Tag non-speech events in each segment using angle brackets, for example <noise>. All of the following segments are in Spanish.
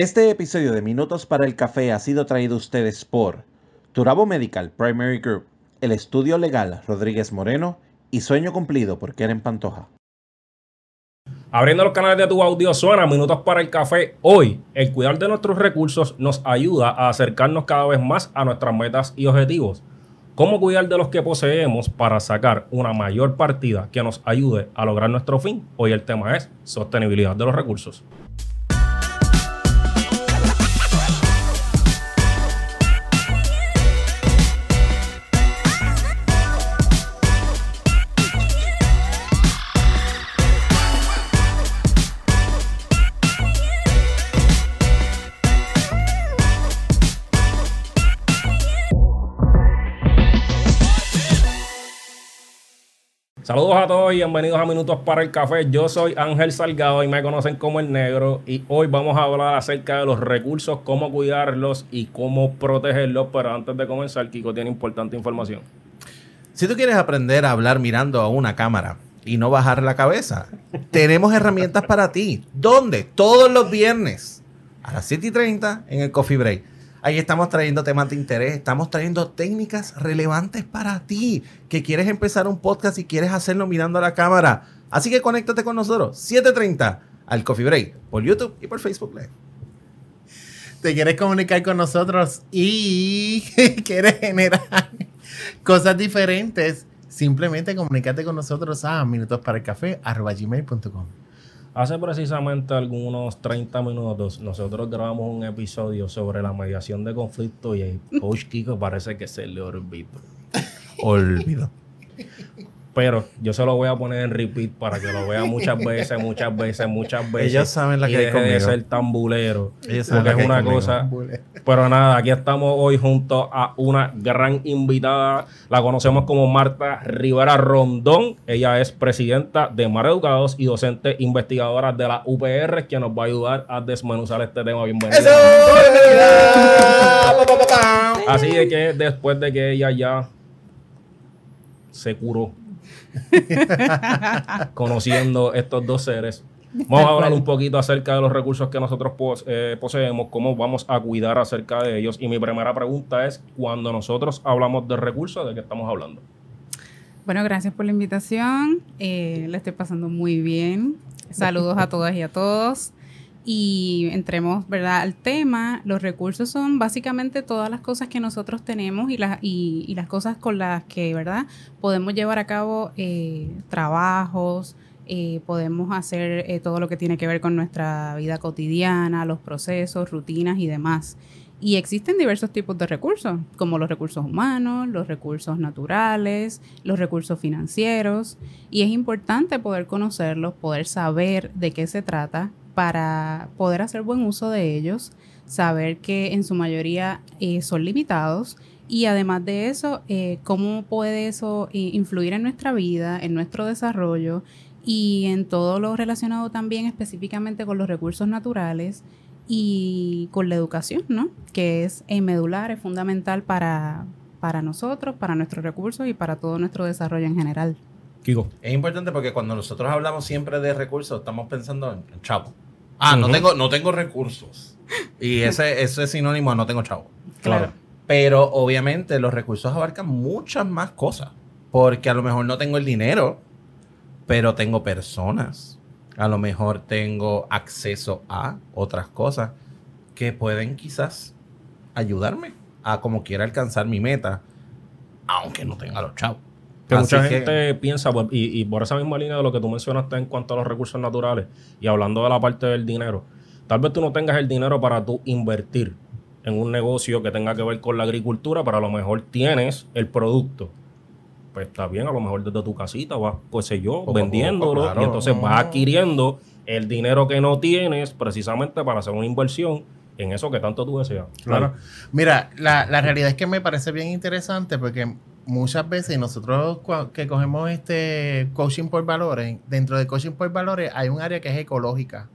Este episodio de Minutos para el Café ha sido traído a ustedes por Turabo Medical Primary Group, el estudio legal Rodríguez Moreno y Sueño Cumplido por Keren Pantoja. Abriendo los canales de tu audio suena Minutos para el Café. Hoy, el cuidar de nuestros recursos nos ayuda a acercarnos cada vez más a nuestras metas y objetivos. ¿Cómo cuidar de los que poseemos para sacar una mayor partida que nos ayude a lograr nuestro fin? Hoy el tema es sostenibilidad de los recursos. Saludos a todos y bienvenidos a Minutos para el Café. Yo soy Ángel Salgado y me conocen como el negro y hoy vamos a hablar acerca de los recursos, cómo cuidarlos y cómo protegerlos. Pero antes de comenzar, Kiko tiene importante información. Si tú quieres aprender a hablar mirando a una cámara y no bajar la cabeza, tenemos herramientas para ti. ¿Dónde? Todos los viernes a las 7 y 30 en el Coffee Break. Ahí estamos trayendo temas de interés, estamos trayendo técnicas relevantes para ti, que quieres empezar un podcast y quieres hacerlo mirando a la cámara. Así que conéctate con nosotros, 7.30 al Coffee Break, por YouTube y por Facebook Live. Te quieres comunicar con nosotros y <laughs> quieres generar cosas diferentes, simplemente comunícate con nosotros a minutosparaelcafé.com. Hace precisamente algunos 30 minutos nosotros grabamos un episodio sobre la mediación de conflicto y el coach Kiko parece que se le olvidó. Olvido. Pero yo se lo voy a poner en repeat para que lo vea muchas <laughs> veces, muchas veces, muchas veces. Ellos saben la que y hay deje de conmigo. ser tan bulero. Ellos saben Porque la es que hay una conmigo. cosa. Pero nada, aquí estamos hoy junto a una gran invitada. La conocemos como Marta Rivera Rondón. Ella es presidenta de Mar Educados y docente investigadora de la UPR, que nos va a ayudar a desmenuzar este tema. Bienvenida. Así de que después de que ella ya se curó <laughs> conociendo estos dos seres, vamos a hablar un poquito acerca de los recursos que nosotros eh, poseemos, cómo vamos a cuidar acerca de ellos. Y mi primera pregunta es, cuando nosotros hablamos de recursos, ¿de qué estamos hablando? Bueno, gracias por la invitación. Eh, la estoy pasando muy bien. Saludos a todas y a todos. Y entremos, ¿verdad? Al tema. Los recursos son básicamente todas las cosas que nosotros tenemos y las, y, las cosas con las que, ¿verdad? Podemos llevar a cabo eh, trabajos, eh, podemos hacer eh, todo lo que tiene que ver con nuestra vida cotidiana, los procesos, rutinas y demás. Y existen diversos tipos de recursos, como los recursos humanos, los recursos naturales, los recursos financieros. Y es importante poder conocerlos, poder saber de qué se trata para poder hacer buen uso de ellos, saber que en su mayoría eh, son limitados y además de eso, eh, cómo puede eso eh, influir en nuestra vida, en nuestro desarrollo y en todo lo relacionado también específicamente con los recursos naturales y con la educación, ¿no? Que es medular, es fundamental para, para nosotros, para nuestros recursos y para todo nuestro desarrollo en general. Kiko. Es importante porque cuando nosotros hablamos siempre de recursos, estamos pensando en en chavo. Ah, no, tengo, no tengo recursos. Y ese, ese es sinónimo a no tengo chavo. Claro. Pero obviamente los recursos abarcan muchas más cosas. Porque a lo mejor no tengo el dinero, pero tengo personas. A lo mejor tengo acceso a otras cosas que pueden quizás ayudarme a como quiera alcanzar mi meta, aunque no tenga los chavos. Que Así mucha que- gente piensa, pues, y, y por esa misma línea de lo que tú mencionaste en cuanto a los recursos naturales y hablando de la parte del dinero, tal vez tú no tengas el dinero para tú invertir en un negocio que tenga que ver con la agricultura, pero a lo mejor tienes el producto. Pues está bien, a lo mejor desde tu casita vas, pues sé yo, Poco vendiéndolo poco, claro. y entonces vas adquiriendo el dinero que no tienes precisamente para hacer una inversión en eso que tanto tú deseas. Claro. Mira, la, la realidad es que me parece bien interesante porque muchas veces nosotros que cogemos este coaching por valores, dentro de coaching por valores hay un área que es ecológica.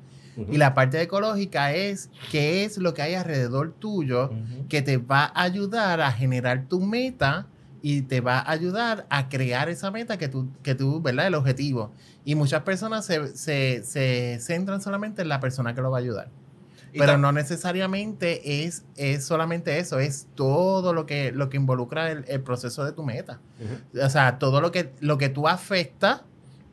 Y la parte ecológica es qué es lo que hay alrededor tuyo que te va a ayudar a generar tu meta y te va a ayudar a crear esa meta que tú, que tú ¿verdad? El objetivo. Y muchas personas se, se, se centran solamente en la persona que lo va a ayudar. Pero no necesariamente es, es solamente eso, es todo lo que, lo que involucra el, el proceso de tu meta. O sea, todo lo que, lo que tú afecta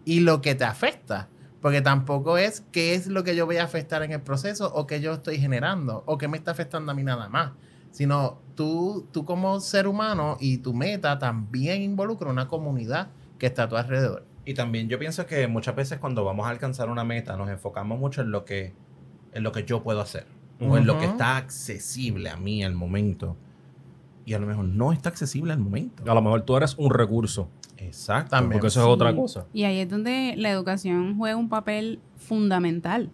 y lo que te afecta. Porque tampoco es qué es lo que yo voy a afectar en el proceso o que yo estoy generando o que me está afectando a mí nada más. Sino tú, tú como ser humano y tu meta también involucra una comunidad que está a tu alrededor. Y también yo pienso que muchas veces cuando vamos a alcanzar una meta nos enfocamos mucho en lo que, en lo que yo puedo hacer. O en lo que está accesible a mí al momento. Y a lo mejor no está accesible al momento. A lo mejor tú eres un recurso, Exacto. También. porque eso es otra cosa. Y ahí es donde la educación juega un papel fundamental.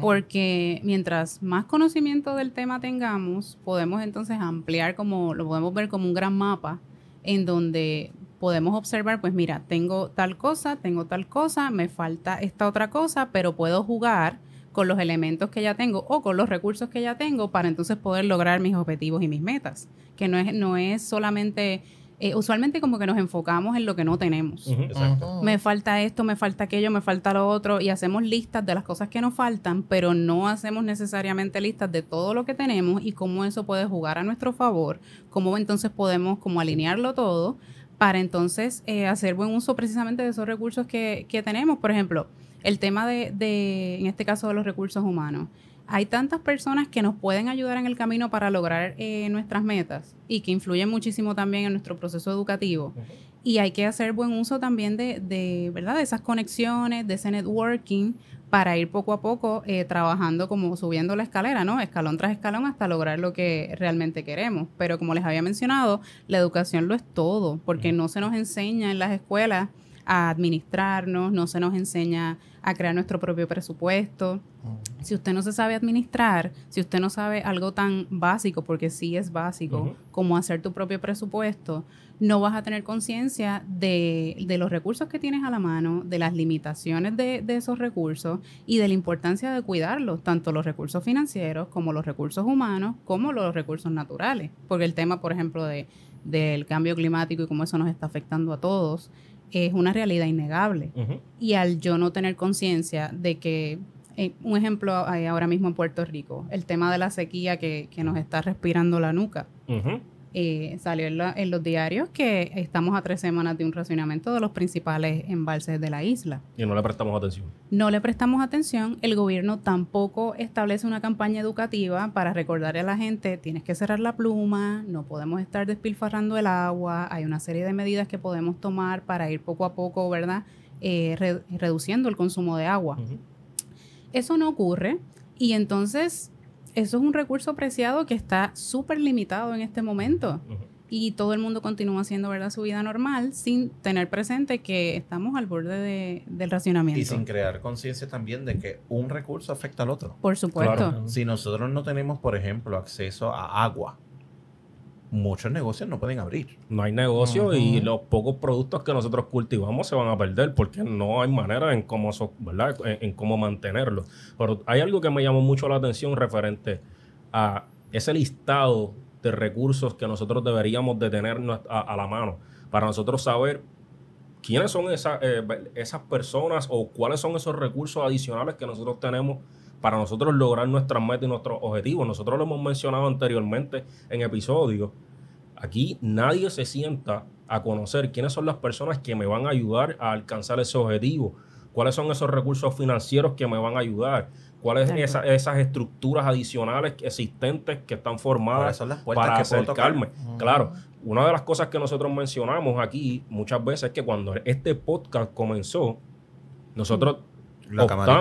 Porque mientras más conocimiento del tema tengamos, podemos entonces ampliar como, lo podemos ver como un gran mapa en donde podemos observar, pues mira, tengo tal cosa, tengo tal cosa, me falta esta otra cosa, pero puedo jugar con los elementos que ya tengo o con los recursos que ya tengo para entonces poder lograr mis objetivos y mis metas. Que no es, no es solamente, eh, usualmente como que nos enfocamos en lo que no tenemos. Ujú. me falta esto, me falta aquello, me falta lo otro, y hacemos listas de las cosas que nos faltan, pero no hacemos necesariamente listas de todo lo que tenemos y cómo eso puede jugar a nuestro favor, cómo entonces podemos como alinearlo todo para entonces eh, hacer buen uso precisamente de esos recursos que, que tenemos. Por ejemplo, el tema de, de, en este caso, de los recursos humanos. Hay tantas personas que nos pueden ayudar en el camino para lograr eh, nuestras metas y que influyen muchísimo también en nuestro proceso educativo. Y hay que hacer buen uso también de, de, ¿verdad? de esas conexiones, de ese networking, para ir poco a poco eh, trabajando como subiendo la escalera, ¿no? Escalón tras escalón hasta lograr lo que realmente queremos. Pero como les había mencionado, la educación lo es todo, porque no se nos enseña en las escuelas a administrarnos, no se nos enseña a crear nuestro propio presupuesto. Si usted no se sabe administrar, si usted no sabe algo tan básico, porque sí es básico, como hacer tu propio presupuesto, no vas a tener conciencia de, de los recursos que tienes a la mano, de las limitaciones de, de esos recursos y de la importancia de cuidarlos, tanto los recursos financieros como los recursos humanos, como los recursos naturales. Porque el tema, por ejemplo, de, del cambio climático y cómo eso nos está afectando a todos, es una realidad innegable. Y al yo no tener conciencia de que, eh, un ejemplo hay ahora mismo en Puerto Rico, el tema de la sequía que, que nos está respirando la nuca. Eh, salió en, la- en los diarios que estamos a tres semanas de un racionamiento de los principales embalses de la isla. Y no le prestamos atención. No le prestamos atención, el gobierno tampoco establece una campaña educativa para recordarle a la gente, tienes que cerrar la pluma, no podemos estar despilfarrando el agua, hay una serie de medidas que podemos tomar para ir poco a poco, ¿verdad? Eh, re- reduciendo el consumo de agua. Eso no ocurre y entonces eso es un recurso preciado que está súper limitado en este momento y todo el mundo continúa haciendo ¿verdad? su vida normal sin tener presente que estamos al borde de- del racionamiento. Y sin crear conciencia también de que un recurso afecta al otro. Por supuesto. Claro. Si nosotros no tenemos, por ejemplo, acceso a agua, muchos negocios no pueden abrir. No hay negocio y los pocos productos que nosotros cultivamos se van a perder porque no hay manera en cómo, so- ¿verdad? En, en cómo mantenerlo. Pero hay algo que me llamó mucho la atención referente a ese listado de recursos que nosotros deberíamos de tener a, a la mano para nosotros saber quiénes son esas, eh, esas personas o cuáles son esos recursos adicionales que nosotros tenemos para nosotros lograr nuestras metas y nuestros objetivos. Nosotros lo hemos mencionado anteriormente en episodios. Aquí nadie se sienta a conocer quiénes son las personas que me van a ayudar a alcanzar ese objetivo, cuáles son esos recursos financieros que me van a ayudar, cuáles son esa- esas estructuras adicionales existentes que están formadas las para que acercarme. Claro, una de las cosas que nosotros mencionamos aquí muchas veces es que cuando este podcast comenzó, nosotros La camarita.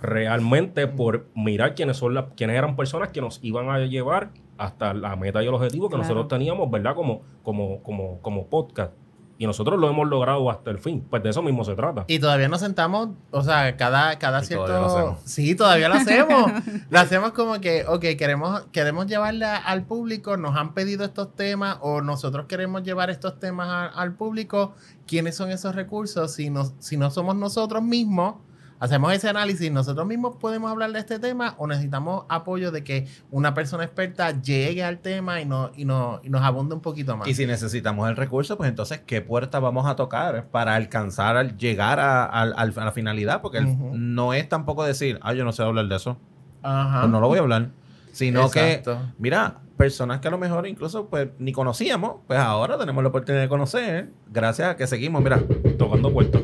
Realmente por mirar quiénes son las, quiénes eran personas que nos iban a llevar hasta la meta y el objetivo que Claro. nosotros teníamos, ¿verdad? Como, como, como, como podcast. Y nosotros lo hemos logrado hasta el fin. Pues de eso mismo se trata. Y todavía nos sentamos, o sea, cada, cada Y cierto... todavía lo hacemos. Sí, todavía lo hacemos. <laughs> lo hacemos como que, ok, queremos, queremos llevarla al público, nos han pedido estos temas o nosotros queremos llevar estos temas a- al público. ¿Quiénes son esos recursos? Si no, si no somos nosotros mismos, hacemos ese análisis, nosotros mismos podemos hablar de este tema o necesitamos apoyo de que una persona experta llegue al tema y, no, y, no, y nos abunde un poquito más. Y si necesitamos el recurso, pues entonces, ¿qué puerta vamos a tocar para alcanzar, al llegar a, al- a la finalidad? Porque no es tampoco decir, ah, yo no sé hablar de eso. Ajá. pues no lo voy a hablar. Sino Exacto. que, mira, personas que a lo mejor incluso pues ni conocíamos, pues ahora tenemos la oportunidad de conocer, gracias a que seguimos, mira, Tocando puertas.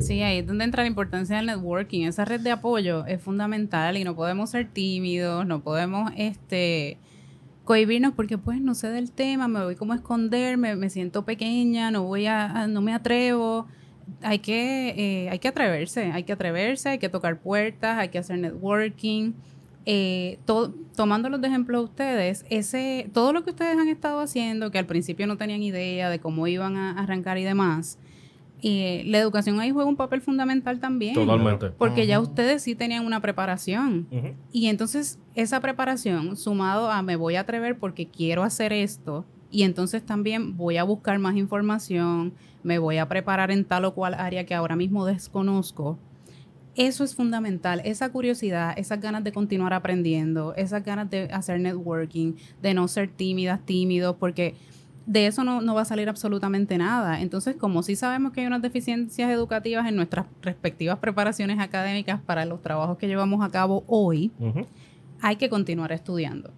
Sí, ahí es donde entra la importancia del networking. Esa red de apoyo es fundamental y no podemos ser tímidos, no podemos este cohibirnos porque pues no sé del tema, me voy como a esconder, me, me siento pequeña, no voy a, no me atrevo. Hay que, eh, hay que atreverse, hay que atreverse, hay que tocar puertas, hay que hacer networking. Eh, to- tomándolos de ejemplo a ustedes, ese, todo lo que ustedes han estado haciendo, que al principio no tenían idea de cómo iban a arrancar y demás, eh, la educación ahí juega un papel fundamental también. Totalmente. Porque ya ustedes sí tenían una preparación. Y entonces esa preparación, sumado a me voy a atrever porque quiero hacer esto, y entonces también voy a buscar más información, me voy a preparar en tal o cual área que ahora mismo desconozco. Eso es fundamental, esa curiosidad, esas ganas de continuar aprendiendo, esas ganas de hacer networking, de no ser tímidas, tímidos, porque de eso no, no va a salir absolutamente nada. Entonces, como sí sabemos que hay unas deficiencias educativas en nuestras respectivas preparaciones académicas para los trabajos que llevamos a cabo hoy. Hay que continuar estudiando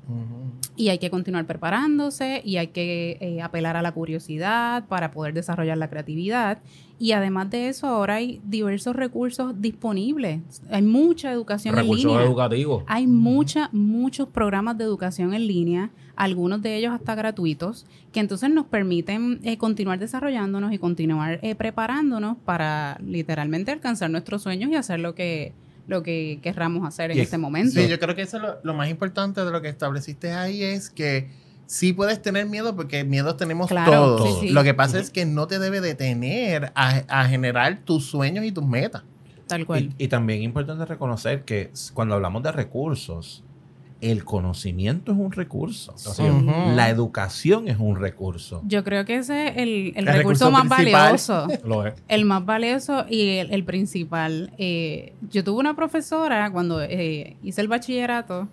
y hay que continuar preparándose y hay que eh, apelar a la curiosidad para poder desarrollar la creatividad. Y además de eso, ahora hay diversos recursos disponibles. Hay mucha educación en línea. educativos. Hay mucha, muchos programas de educación en línea, algunos de ellos hasta gratuitos, que entonces nos permiten eh, continuar desarrollándonos y continuar eh, preparándonos para literalmente alcanzar nuestros sueños y hacer lo que, lo que querramos hacer en Y- este momento. Sí, yo creo que eso es lo, lo más importante de lo que estableciste ahí es que sí puedes tener miedo porque miedos tenemos Claro, todos. sí, sí. Lo que pasa es que no te debe detener a, a generar tus sueños y tus metas. Tal cual. Y, y también es importante reconocer que cuando hablamos de recursos, el conocimiento es un recurso. La educación es un recurso. Yo creo que ese es el, el El recurso, recurso más principal. valioso. Lo es. El más valioso y el, el principal. Eh, yo tuve una profesora cuando eh, hice el bachillerato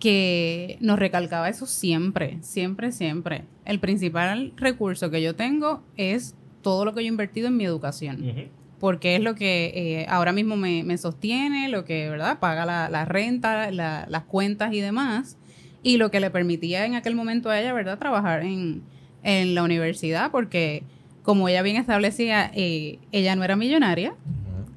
que nos recalcaba eso siempre, siempre, siempre. El principal recurso que yo tengo es todo lo que yo he invertido en mi educación. Porque es lo que eh, ahora mismo me, me sostiene, lo que, ¿verdad? Paga la, la renta, la- las cuentas y demás, y lo que le permitía en aquel momento a ella, ¿verdad? Trabajar en, en la universidad, porque como ella bien establecía, eh, ella no era millonaria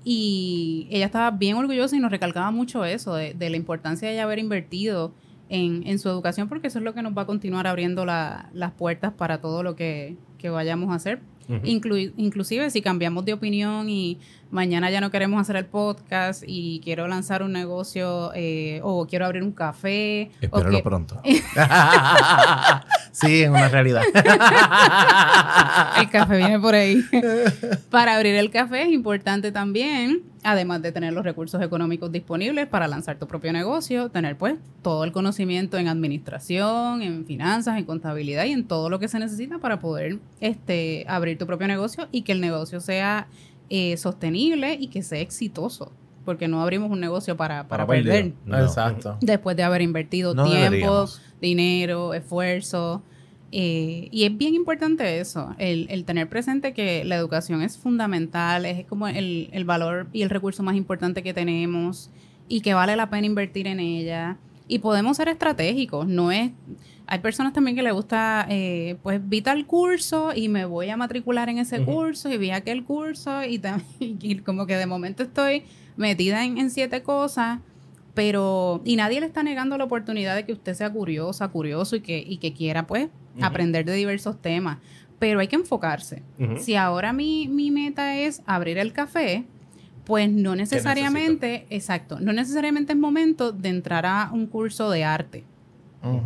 y ella estaba bien orgullosa y nos recalcaba mucho eso, de, de la importancia de ella haber invertido en, en su educación, porque eso es lo que nos va a continuar abriendo la- las puertas para todo lo que, que vayamos a hacer. Inclu- inclusive si cambiamos de opinión y mañana ya no queremos hacer el podcast y quiero lanzar un negocio eh, o quiero abrir un café. Espéralo que- pronto. <laughs> sí, es una realidad. el café viene por ahí. para abrir el café es importante también, además de tener los recursos económicos disponibles para lanzar tu propio negocio, tener pues todo el conocimiento en administración, en finanzas, en contabilidad y en todo lo que se necesita para poder este, abrir tu propio negocio y que el negocio sea eh, sostenible y que sea exitoso. Porque no abrimos un negocio para, para, Para perder. No. Exacto. Después de haber invertido No tiempo, deberíamos. dinero, esfuerzo. eh, y es bien importante eso, el, el tener presente que la educación es fundamental, es como el, el valor y el recurso más importante que tenemos y que vale la pena invertir en ella. Y podemos ser estratégicos, no es... Hay personas también que le gusta, eh, pues vi tal curso y me voy a matricular en ese curso y vi aquel curso y, <laughs> y como que de momento estoy metida en, en siete cosas pero y nadie le está negando la oportunidad de que usted sea curiosa, curioso y que, y que quiera pues aprender de diversos temas, pero hay que enfocarse. Si ahora mi, mi meta es abrir el café, pues no necesariamente, exacto, no necesariamente es momento de entrar a un curso de arte.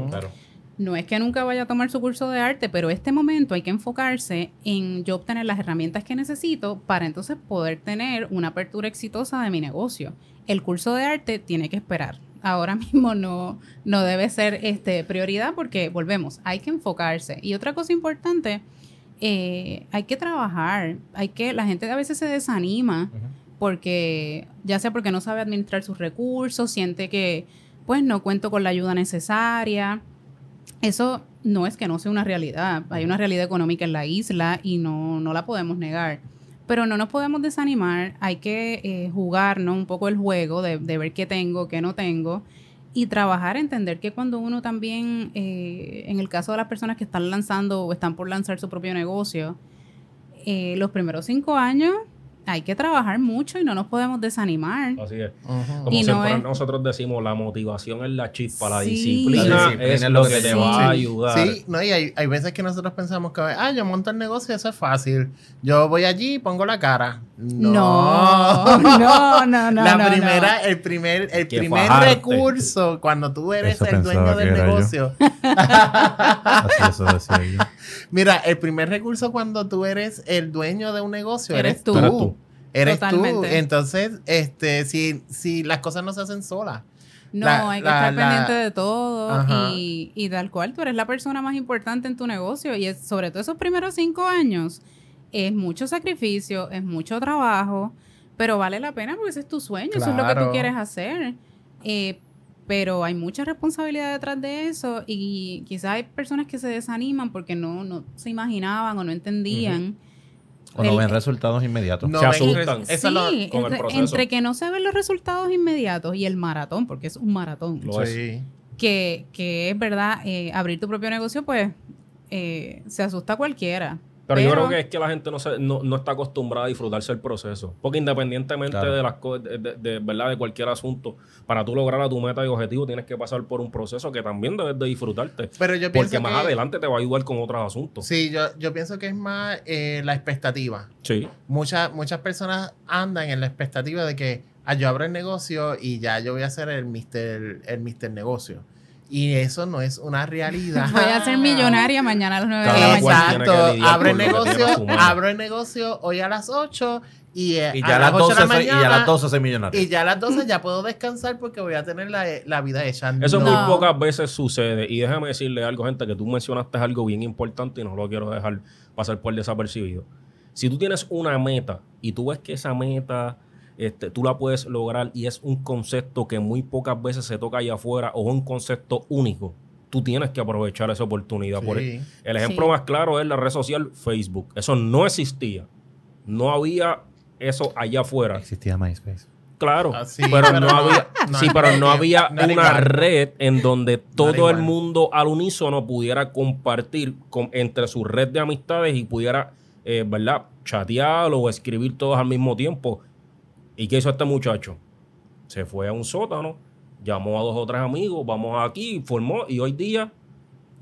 Claro. No es que nunca vaya a tomar su curso de arte, pero este momento hay que enfocarse en yo obtener las herramientas que necesito para entonces poder tener una apertura exitosa de mi negocio. El curso de arte tiene que esperar. Ahora <laughs> mismo no, no debe ser este, prioridad porque volvemos, hay que enfocarse. Y otra cosa importante, eh, hay que trabajar, hay que, la gente a veces se desanima Ujú. Porque ya sea porque no sabe administrar sus recursos, siente que pues no cuento con la ayuda necesaria. Eso no es que no sea una realidad. Hay una realidad económica en la isla y no, no la podemos negar. Pero no nos podemos desanimar. Hay que eh, jugar ¿no? un poco el juego de, de ver qué tengo, qué no tengo. y trabajar, entender que cuando uno también, eh, en el caso de las personas que están lanzando o están por lanzar su propio negocio, eh, los primeros cinco años hay que trabajar mucho y no nos podemos desanimar. Así es. Como Y no siempre es- nosotros decimos, la motivación es la chispa, la Sí. disciplina, La disciplina es lo que te Sí. va a ayudar. Sí, no, y hay, hay veces que nosotros pensamos que, ah, yo monto el negocio, eso es fácil. Yo voy allí y pongo la cara. No. No, <laughs> no, no, no. la no, primera, no. el primer, el Que primer fajarte. recurso cuando tú eres Eso el dueño del negocio. <laughs> Así eso decía yo. Mira, el primer recurso cuando tú eres el dueño de un negocio eres, Eres tú. tú. Eres tú. Eres tú. Totalmente. Entonces, este, si, si las cosas no se hacen solas. No, La- hay que la- estar la- pendiente de todo y, y tal cual, tú eres la persona más importante en tu negocio y es, sobre todo esos primeros cinco años es mucho sacrificio, es mucho trabajo, pero vale la pena porque ese es tu sueño, eso es lo que tú quieres hacer. Eh, pero hay mucha responsabilidad detrás de eso y quizás hay personas que se desaniman porque no, no se imaginaban o no entendían. O no El- ven resultados inmediatos. No Se asustan. res- eso lo- sí, con el entre, proceso. entre que no se ven los resultados inmediatos y el maratón, porque es un maratón Lo es. Sí. que, que es verdad, eh, abrir tu propio negocio, pues eh, se asusta cualquiera. Pero, yo creo que es que la gente no, se, no, no está acostumbrada a disfrutarse el proceso. Porque independientemente Claro. de las cosas, de, de- de- ¿verdad? de cualquier asunto, para tú lograr a tu meta y objetivo tienes que pasar por un proceso que también debes de disfrutarte. Pero yo pienso Porque más que- adelante te va a ayudar con otros asuntos. Sí, yo, yo pienso que es más eh, la expectativa. Sí. Muchas, muchas personas andan en la expectativa de que ah, yo abro el negocio y ya yo voy a ser el mister, el mister negocio. Y eso no es una realidad. <laughs> Voy a ser millonaria mañana a las 9 de la mañana. Exacto. Abre el negocio, abro el negocio hoy a las 8 y, eh, Y a ya a las 8 de 12 la soy, y mañana. ya a las 12 soy millonario. y ya a las 12 ya puedo descansar porque voy a tener la, la vida hecha. Eso No. muy pocas veces sucede. Y déjame decirle algo, gente, que tú mencionaste algo bien importante y no lo quiero dejar pasar por desapercibido. Si tú tienes una meta y tú ves que esa meta este, tú la puedes lograr y es un concepto que muy pocas veces se toca allá afuera o es un concepto único, tú tienes que aprovechar esa oportunidad. Por el ejemplo Sí. más claro es la red social Facebook. Eso no existía. No había eso allá afuera. Existía MySpace. Claro, Ah, sí, pero, pero no no- había, no sí, pero no había no una igual. red en donde todo el mundo al unísono pudiera compartir con, entre su red de amistades y pudiera, eh, ¿verdad? Chatear o escribir todos al mismo tiempo. ¿Y qué hizo este muchacho? Se fue a un sótano, llamó a dos o tres amigos, vamos aquí, formó y hoy día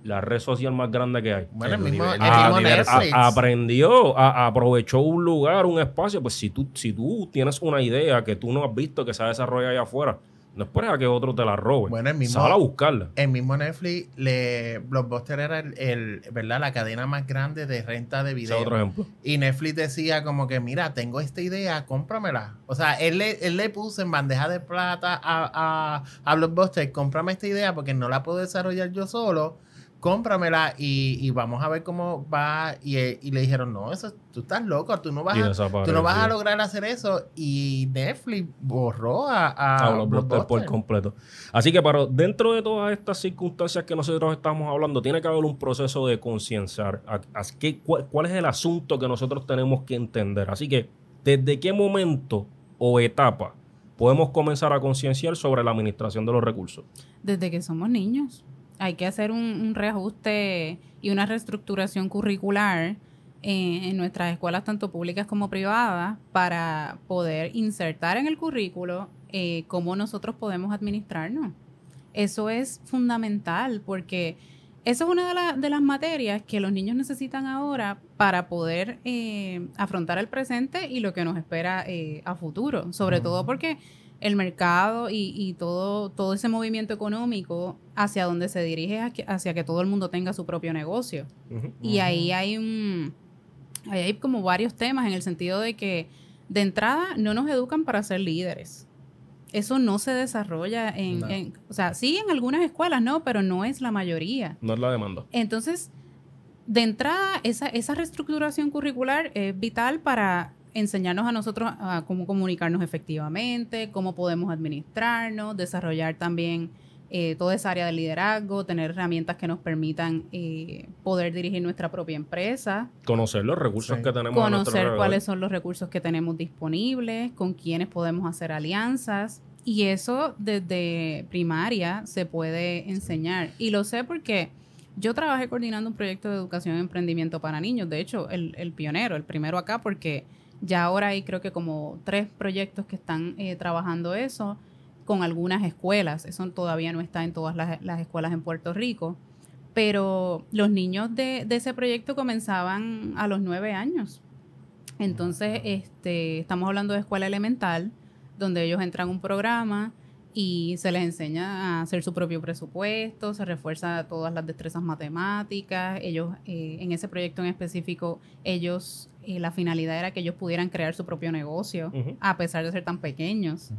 la red social más grande que hay. Bueno, el mismo, el Ah, mismo diverso. Netflix. A- aprendió, a- aprovechó un lugar, un espacio. Pues si tú, si tú tienes una idea que tú no has visto que se ha desarrollado allá afuera, no esperes a que otro te la robe. Bueno, el mismo- Sal a buscarla. El mismo Netflix, le, Blockbuster era el, el- ¿verdad? la cadena más grande de renta de Ese video. otro ejemplo. Y Netflix decía como que, mira, tengo esta idea, cómpramela. O sea, él le, él le puso en bandeja de plata a, a, a Blockbuster, cómprame esta idea porque no la puedo desarrollar yo solo, cómpramela y, y vamos a ver cómo va. Y, eh, y le dijeron, no, eso, tú estás loco, tú no vas, a, tú no vas a lograr hacer eso. Y Netflix borró a, a a los Blockbuster por completo. Así que pero dentro de todas estas circunstancias que nosotros estamos hablando, tiene que haber un proceso de concienciar. a- a qué- cuál, cuál es el asunto que nosotros tenemos que entender? Así que, ¿desde qué momento o etapa podemos comenzar a concienciar sobre la administración de los recursos? Desde que somos niños. Hay que hacer un, un reajuste y una reestructuración curricular en nuestras escuelas, tanto públicas como privadas, para poder insertar en el currículo eh, cómo nosotros podemos administrarnos. Eso es fundamental porque eso es una de, la- de las materias que los niños necesitan ahora para poder eh, afrontar el presente y lo que nos espera eh, a futuro. Sobre todo porque el mercado y, y todo, todo ese movimiento económico hacia donde se dirige hacia- que todo el mundo tenga su propio negocio. Y ahí hay un ahí hay como varios temas en el sentido de que de entrada no nos educan para ser líderes. Eso no se desarrolla en, No. en- o sea, sí en algunas escuelas, no, pero no es la mayoría. No es la demanda. Entonces, de entrada, esa, esa reestructuración curricular es vital para enseñarnos a nosotros a cómo comunicarnos efectivamente, cómo podemos administrarnos, desarrollar también eh, toda esa área de liderazgo, tener herramientas que nos permitan eh, poder dirigir nuestra propia empresa, Conocer los recursos Sí. que tenemos conocer cuáles son los recursos que tenemos disponibles, con quiénes podemos hacer alianzas Y eso desde primaria se puede enseñar. Y lo sé porque yo trabajé coordinando un proyecto de educación y emprendimiento para niños. De hecho, el, el pionero, el primero acá, porque ya ahora hay creo que como tres proyectos que están eh, trabajando eso con algunas escuelas. Eso todavía no está en todas las, las escuelas en Puerto Rico. Pero los niños de, de ese proyecto comenzaban a los nueve años. Entonces, este, estamos hablando de escuela elemental, donde ellos entran a un programa y se les enseña a hacer su propio presupuesto, se refuerza todas las destrezas matemáticas. Ellos, eh, en ese proyecto en específico, ellos, la finalidad era que ellos pudieran crear su propio negocio, a pesar de ser tan pequeños.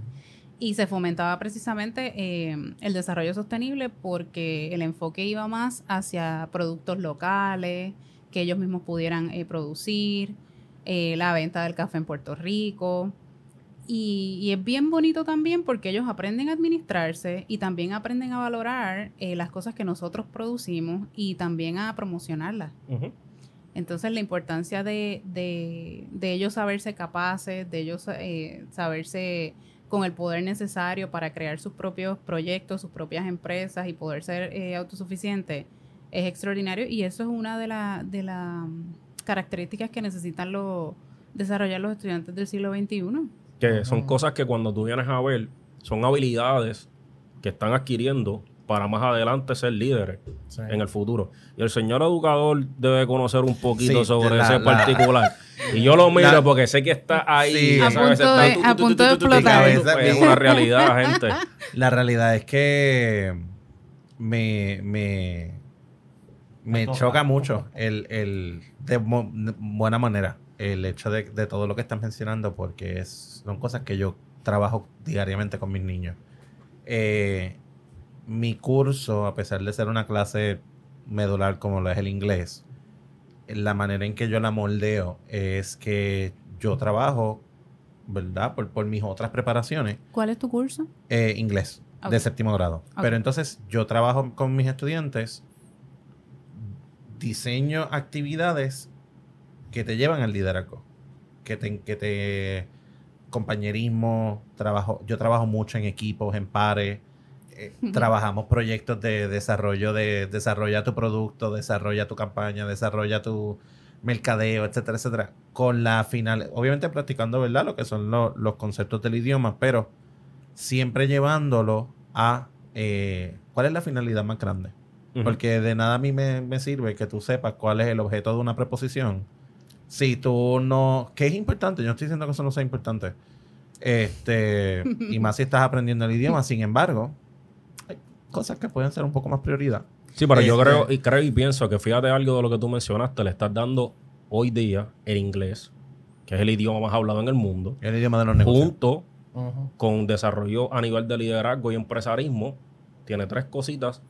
Y se fomentaba precisamente eh, el desarrollo sostenible porque el enfoque iba más hacia productos locales, que ellos mismos pudieran eh, producir, eh, la venta del café en Puerto Rico. Y, y es bien bonito también porque ellos aprenden a administrarse y también aprenden a valorar eh, las cosas que nosotros producimos y también a promocionarlas. Entonces la importancia de, de- de ellos saberse capaces, de ellos eh, saberse con el poder necesario para crear sus propios proyectos, sus propias empresas y poder ser eh, autosuficiente es extraordinario y eso es una de las de las características que necesitan los desarrollar los estudiantes del siglo XXI. Que son cosas que cuando tú vienes a ver, son habilidades que están adquiriendo para más adelante ser líderes Sí. en el futuro. Y el señor educador debe conocer un poquito Sí, sobre la- ese la- particular. y yo lo miro la- porque sé que está ahí. Sí. A punto de- a punto de explotar. Es una realidad, gente. La realidad es que me, me, me choca mucho el, el de, mo- de buena manera el hecho de, de todo lo que están mencionando porque es, son cosas que yo trabajo diariamente con mis niños. Eh, mi curso, a pesar de ser una clase medular como lo es el inglés, la manera en que yo la moldeo es que yo trabajo, ¿verdad? Por, por mis otras preparaciones ¿Cuál es tu curso? eh, inglés de séptimo grado. Pero entonces yo trabajo con mis estudiantes, diseño actividades que te llevan al liderazgo, que te, que te compañerismo, trabajo, yo trabajo mucho en equipos, en pares, eh, trabajamos proyectos de desarrollo de desarrolla tu producto, desarrolla tu campaña, desarrolla tu mercadeo, etcétera, etcétera, con la final, obviamente practicando, ¿verdad? Lo que son lo- los conceptos del idioma, pero siempre llevándolo a eh, cuál es la finalidad más grande. Porque de nada a mí me, me sirve que tú sepas cuál es el objeto de una preposición. Si tú no... Que es importante, yo no estoy diciendo que eso no sea importante. Este, <laughs> y más si estás aprendiendo el idioma. Sin embargo, cosas que pueden ser un poco más prioridad. Sí, pero yo Este- creo y creo y pienso que fíjate algo de lo que tú mencionaste, le estás dando hoy día el inglés, que es el idioma más hablado en el mundo, El idioma de los negocios. junto con desarrollo a nivel de liderazgo y empresarismo, tiene tres cositas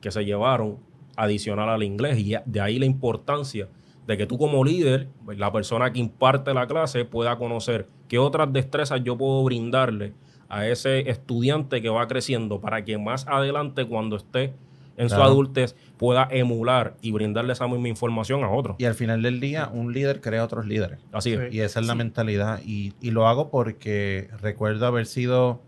que se llevaron adicional al inglés y de ahí la importancia de que tú como líder, la persona que imparte la clase, pueda conocer qué otras destrezas yo puedo brindarle a ese estudiante que va creciendo para que más adelante cuando esté en su adultez pueda emular y brindarle esa misma información a otros. Y al final del día, un líder crea otros líderes. Así es. Sí. Y esa es la mentalidad. Y, y lo hago porque recuerdo haber sido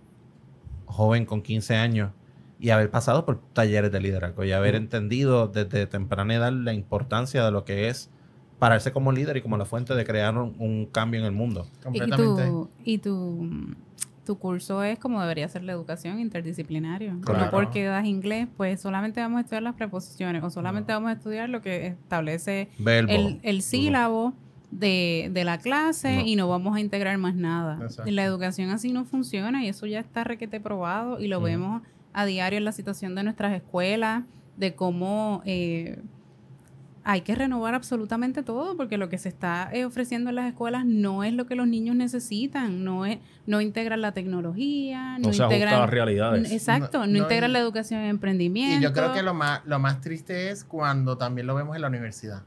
joven con 15 años y haber pasado por talleres de liderazgo y haber entendido desde temprana edad la importancia de lo que es pararse como líder y como la fuente de crear un, un cambio en el mundo. Y Completamente. tu, y tu, tu curso es como debería ser la educación interdisciplinario. Claro. No porque das inglés, pues solamente vamos a estudiar las preposiciones o solamente vamos a estudiar lo que establece el, el sílabo de, de la clase No. y no vamos a integrar más nada. Exacto. La educación así no funciona y eso ya está requete probado y lo vemos a diario en la situación de nuestras escuelas, de cómo eh, hay que renovar absolutamente todo porque lo que se está eh, ofreciendo en las escuelas no es lo que los niños necesitan, no es no integran la tecnología, no, No se a integran las realidades. Exacto, no, No- no integran la educación en emprendimiento. Y yo creo que lo más, lo más triste es cuando también lo vemos en la universidad.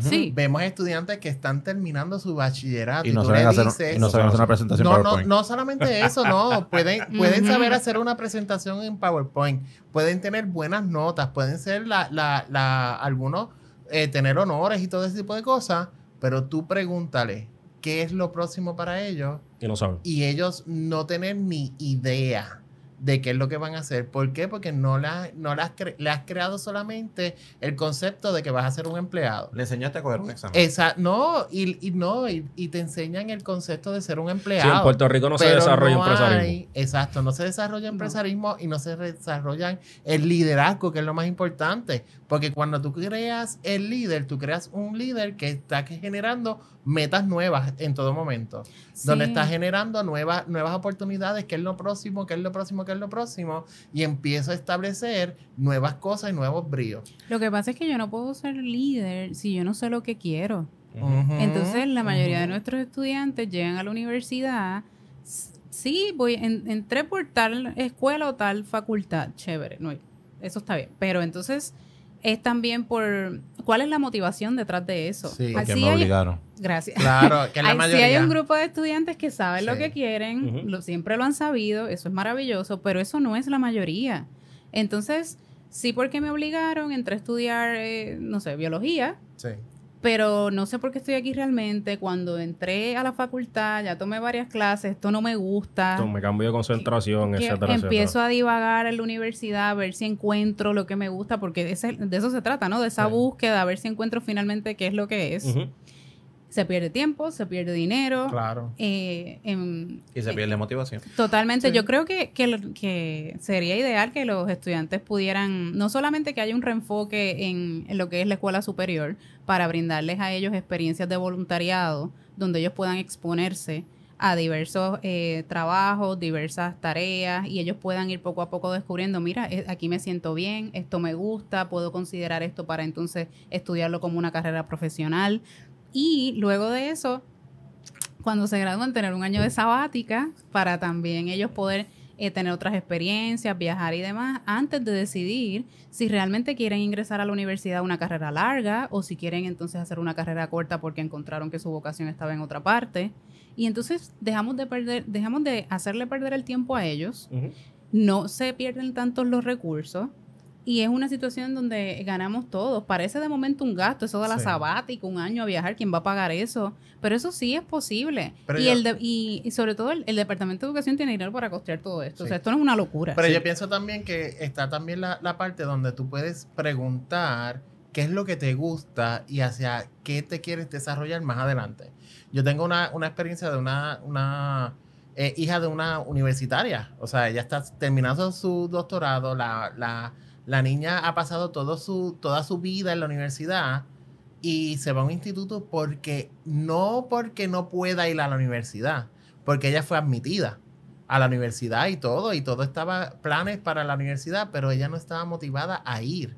Sí. Vemos estudiantes que están terminando su bachillerato Y no saben hacer, dices- y no saben hacer una presentación no, no, PowerPoint. no solamente <laughs> eso, no. Pueden, pueden saber hacer una presentación en PowerPoint. Pueden tener buenas notas. Pueden ser la, la, la, algunos, eh, tener honores y todo ese tipo de cosas. Pero tú pregúntale qué es lo próximo para ellos Y no saben. y ellos no tener ni idea de qué es lo que van a hacer. ¿Por qué? Porque no, la, no las cre- le has creado solamente el concepto de que vas a ser un empleado. Le enseñaste a coger un examen. Esa, no, y, y no, y, y te enseñan el concepto de ser un Sí, empleado. en Puerto Rico no se desarrolla no empresarismo. hay- exacto, no se desarrolla empresarismo y no se desarrolla el liderazgo, que es lo más importante. Porque cuando tú creas el líder, tú creas un líder que está generando metas nuevas en todo momento. Donde Sí. está generando nuevas, nuevas oportunidades, que es lo próximo, que es lo próximo, que es lo próximo. Y empieza a establecer nuevas cosas y nuevos bríos. Lo que pasa es que yo no puedo ser líder si yo no sé lo que quiero. Ujú, Entonces, la mayoría de ujú. nuestros estudiantes llegan a la universidad. Sí, voy, en- entré por tal escuela o tal facultad. Chévere, no, eso está bien. Pero entonces es también por cuál es la motivación detrás de eso. Sí. Porque Así me hay- obligaron. Gracias. Claro, que es la Hay- sí mayoría. hay un grupo de estudiantes que saben lo que quieren, lo, siempre lo han sabido, eso es maravilloso, pero eso no es la mayoría. Entonces, sí porque me obligaron, entré a estudiar, eh, no sé, biología, Sí. Pero no sé por qué estoy aquí realmente. Cuando entré a la facultad, ya tomé varias clases, esto no me gusta. Entonces, me cambio de concentración, Que etcétera, empiezo etcétera. a divagar en la universidad a ver si encuentro lo que me gusta, porque de, ese- de eso se trata, ¿no? De esa Sí. búsqueda, a ver si encuentro finalmente qué es lo que es. Ujú. Se pierde tiempo, se pierde dinero. Claro. eh, en- Y se pierde motivación. Totalmente. Sí. Yo creo que, que, que sería ideal que los estudiantes pudieran, no solamente que haya un reenfoque en, en lo que es la escuela superior, para brindarles a ellos experiencias de voluntariado, donde ellos puedan exponerse a diversos eh, trabajos, diversas tareas, y ellos puedan ir poco a poco descubriendo, mira, eh, aquí me siento bien, esto me gusta, puedo considerar esto para entonces estudiarlo como una carrera profesional. Y luego de eso, cuando se gradúan, tener un año de sabática para también ellos poder eh, tener otras experiencias, viajar y demás, antes de decidir si realmente quieren ingresar a la universidad a una carrera larga o si quieren entonces hacer una carrera corta porque encontraron que su vocación estaba en otra parte. Y entonces dejamos de perder, dejamos de hacerle perder el tiempo a ellos, no se pierden tantos los recursos. Y es una situación donde ganamos todos. Parece de momento un gasto, eso de la Sí. sabática, un año a viajar, ¿quién va a pagar eso? Pero eso sí es posible. Pero y, el de- y, y sobre todo el, el Departamento de Educación tiene dinero para costear todo esto. O sea, esto no es una locura. Pero Sí. yo pienso también que está también la, la parte donde tú puedes preguntar qué es lo que te gusta y hacia qué te quieres desarrollar más adelante. Yo tengo una, una experiencia de una, una eh, hija de una universitaria. O sea, ella está terminando su doctorado. La, la, la niña ha pasado todo su, toda su vida en la universidad y se va a un instituto porque no porque no pueda ir a la universidad, porque ella fue admitida a la universidad y todo, y todo estaba planes para la universidad, pero ella no estaba motivada a ir.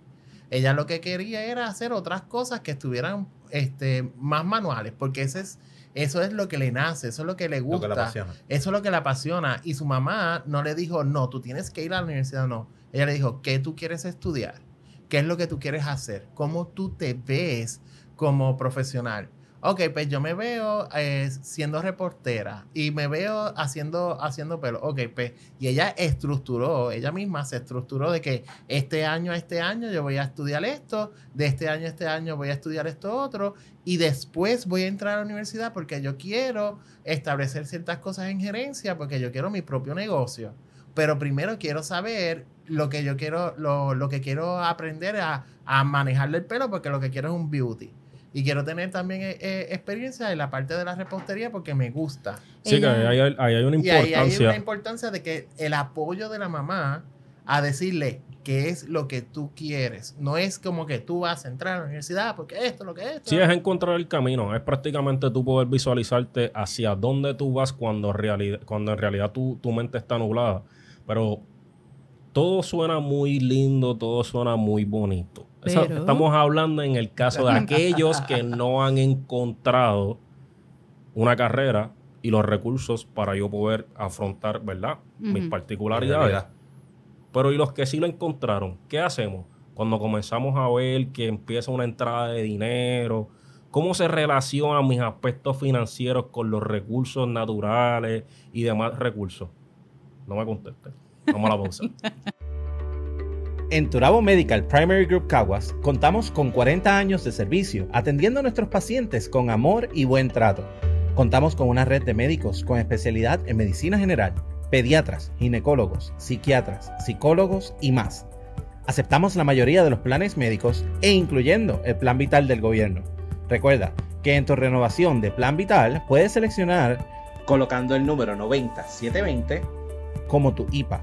Ella lo que quería era hacer otras cosas que estuvieran este, más manuales, porque ese es, eso es lo que le nace, eso es lo que le Lo gusta. que la. Eso es lo que le apasiona. Y su mamá no le dijo, no, tú tienes que ir a la universidad, no. Ella le dijo, ¿qué tú quieres estudiar? ¿Qué es lo que tú quieres hacer? ¿Cómo tú te ves como profesional? Ok, pues yo me veo eh, siendo reportera y me veo haciendo, haciendo pelo. Ok, pues, y ella estructuró, ella misma se estructuró de que este año a este año yo voy a estudiar esto, de este año a este año voy a estudiar esto otro, y después voy a entrar a la universidad porque yo quiero establecer ciertas cosas en gerencia, porque yo quiero mi propio negocio. Pero primero quiero saber lo que yo quiero, lo, lo que quiero aprender a, a manejarle el pelo, porque lo que quiero es un beauty. Y quiero tener también eh, eh, experiencia en la parte de la repostería porque me gusta. Sí, que ahí hay, ahí hay una Y ahí hay importancia. una importancia de que el apoyo de la mamá a decirle qué es lo que tú quieres. No es como que tú vas a entrar a la universidad porque esto, lo que es esto. Sí, es encontrar el camino. Es prácticamente tú poder visualizarte hacia dónde tú vas cuando, reali- cuando en realidad tu, tu mente está nublada. Pero todo suena muy lindo, todo suena muy bonito. Estamos hablando en el caso de aquellos que <laughs> no han encontrado una carrera y los recursos para yo poder afrontar, ¿verdad? Mis particularidades. Pero ¿y los que sí lo encontraron? ¿Qué hacemos? Cuando comenzamos a ver que empieza una entrada de dinero, ¿cómo se relacionan mis aspectos financieros con los recursos naturales y demás recursos? No me conteste. Vamos a la pausa. <laughs> En Turabo Medical Primary Group Caguas contamos con 40 años de servicio atendiendo a nuestros pacientes con amor y buen trato. Contamos con una red de médicos con especialidad en medicina general, pediatras, ginecólogos, psiquiatras, psicólogos y más. Aceptamos la mayoría de los planes médicos e incluyendo el plan vital del gobierno. Recuerda que en tu renovación de plan vital puedes seleccionar colocando el número 90720 como tu IPA.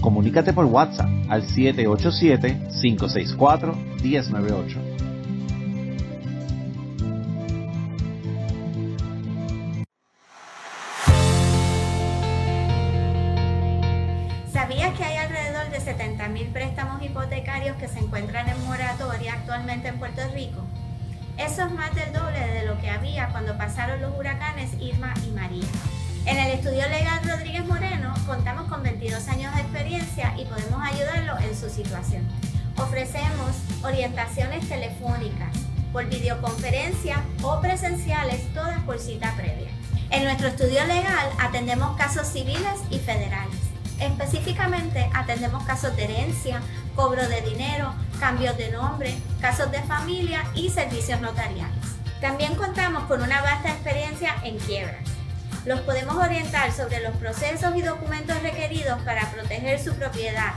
Comunícate por WhatsApp al 787-564-1098. ¿Sabías que hay alrededor de 70.000 préstamos hipotecarios que se encuentran en moratoria actualmente en Puerto Rico? Eso es más del doble de lo que había cuando pasaron los huracanes Irma y María. En el estudio legal Rodríguez Moreno contamos con 22 años de experiencia y podemos ayudarlo en su situación. Ofrecemos orientaciones telefónicas, por videoconferencia o presenciales, todas por cita previa. En nuestro estudio legal atendemos casos civiles y federales. Específicamente atendemos casos de herencia, cobro de dinero, cambios de nombre, casos de familia y servicios notariales. También contamos con una vasta experiencia en quiebras. Los podemos orientar sobre los procesos y documentos requeridos para proteger su propiedad,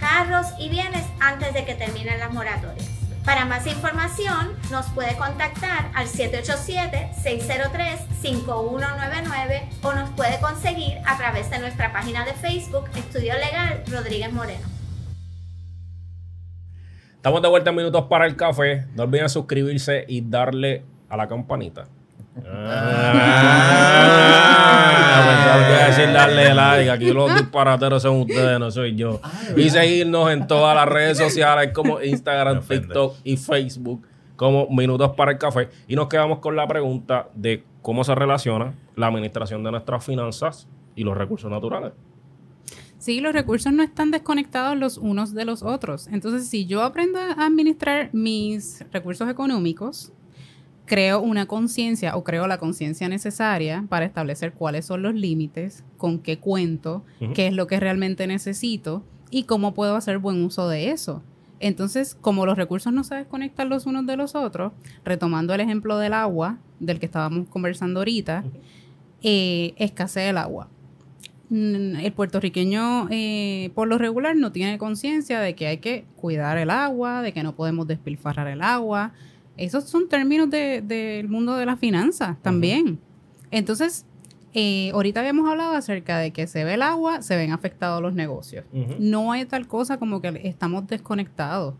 carros y bienes antes de que terminen las moratorias. Para más información, nos puede contactar al 787-603-5199 o nos puede conseguir a través de nuestra página de Facebook Estudio Legal Rodríguez Moreno. Estamos de vuelta en minutos para el café. No olviden suscribirse y darle a la campanita. Ah, a decir darle like. Aquí los disparateros son ustedes, no soy yo. Y seguirnos en todas las redes sociales como Instagram, TikTok y Facebook como Minutos para el Café. Y nos quedamos con la pregunta de cómo se relaciona la administración de nuestras finanzas y los recursos naturales. Sí, los recursos no están desconectados los unos de los otros. Entonces, si yo aprendo a administrar mis recursos económicos, creo una conciencia o creo la conciencia necesaria para establecer cuáles son los límites, con qué cuento, qué es lo que realmente necesito y cómo puedo hacer buen uso de eso. Entonces, como los recursos no se desconectan los unos de los otros, retomando el ejemplo del agua, del que estábamos conversando ahorita, eh, escasea el agua. Mm, el puertorriqueño eh, por lo regular no tiene conciencia de que hay que cuidar el agua, de que no podemos despilfarrar el agua. Esos son términos del mundo de las finanzas también. Entonces, eh, ahorita habíamos hablado acerca de que se ve el agua, se ven afectados los negocios. No hay tal cosa como que estamos desconectados.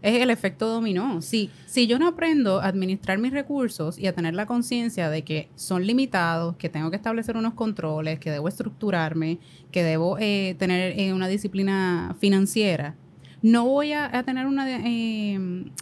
Es el efecto dominó. Si, si yo no aprendo a administrar mis recursos y a tener la conciencia de que son limitados, que tengo que establecer unos controles, que debo estructurarme, que debo eh, tener eh, una disciplina financiera, no voy a, tener una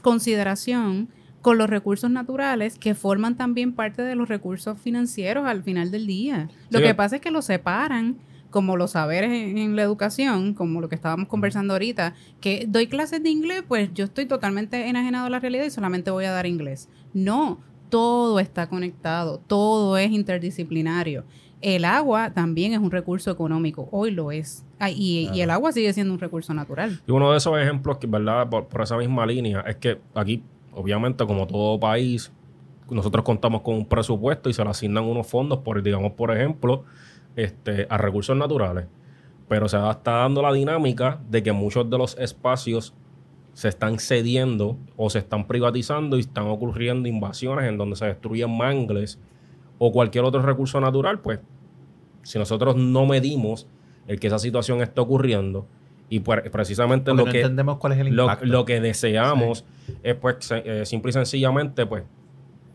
consideración con los recursos naturales que forman también parte de los recursos financieros al final del día. Lo que pasa es que los separan como los saberes en, la educación, como lo que estábamos conversando ahorita, que doy clases de inglés, pues yo estoy totalmente enajenado a la realidad y solamente voy a dar inglés. No, todo está conectado, todo es interdisciplinario. El agua también es un recurso económico, hoy lo es. y, el agua sigue siendo un recurso natural. Y uno de esos ejemplos que, ¿verdad? por esa misma línea, es que aquí obviamente, como todo país, nosotros contamos con un presupuesto y se le asignan unos fondos, por, digamos, por ejemplo, este, a recursos naturales. Pero se está dando la dinámica de que muchos de los espacios se están cediendo o se están privatizando y están ocurriendo invasiones en donde se destruyen mangles o cualquier otro recurso natural, pues si nosotros no medimos el que esa situación está ocurriendo, y precisamente lo que entendemos cuál es el lo, que deseamos es pues eh, simple y sencillamente pues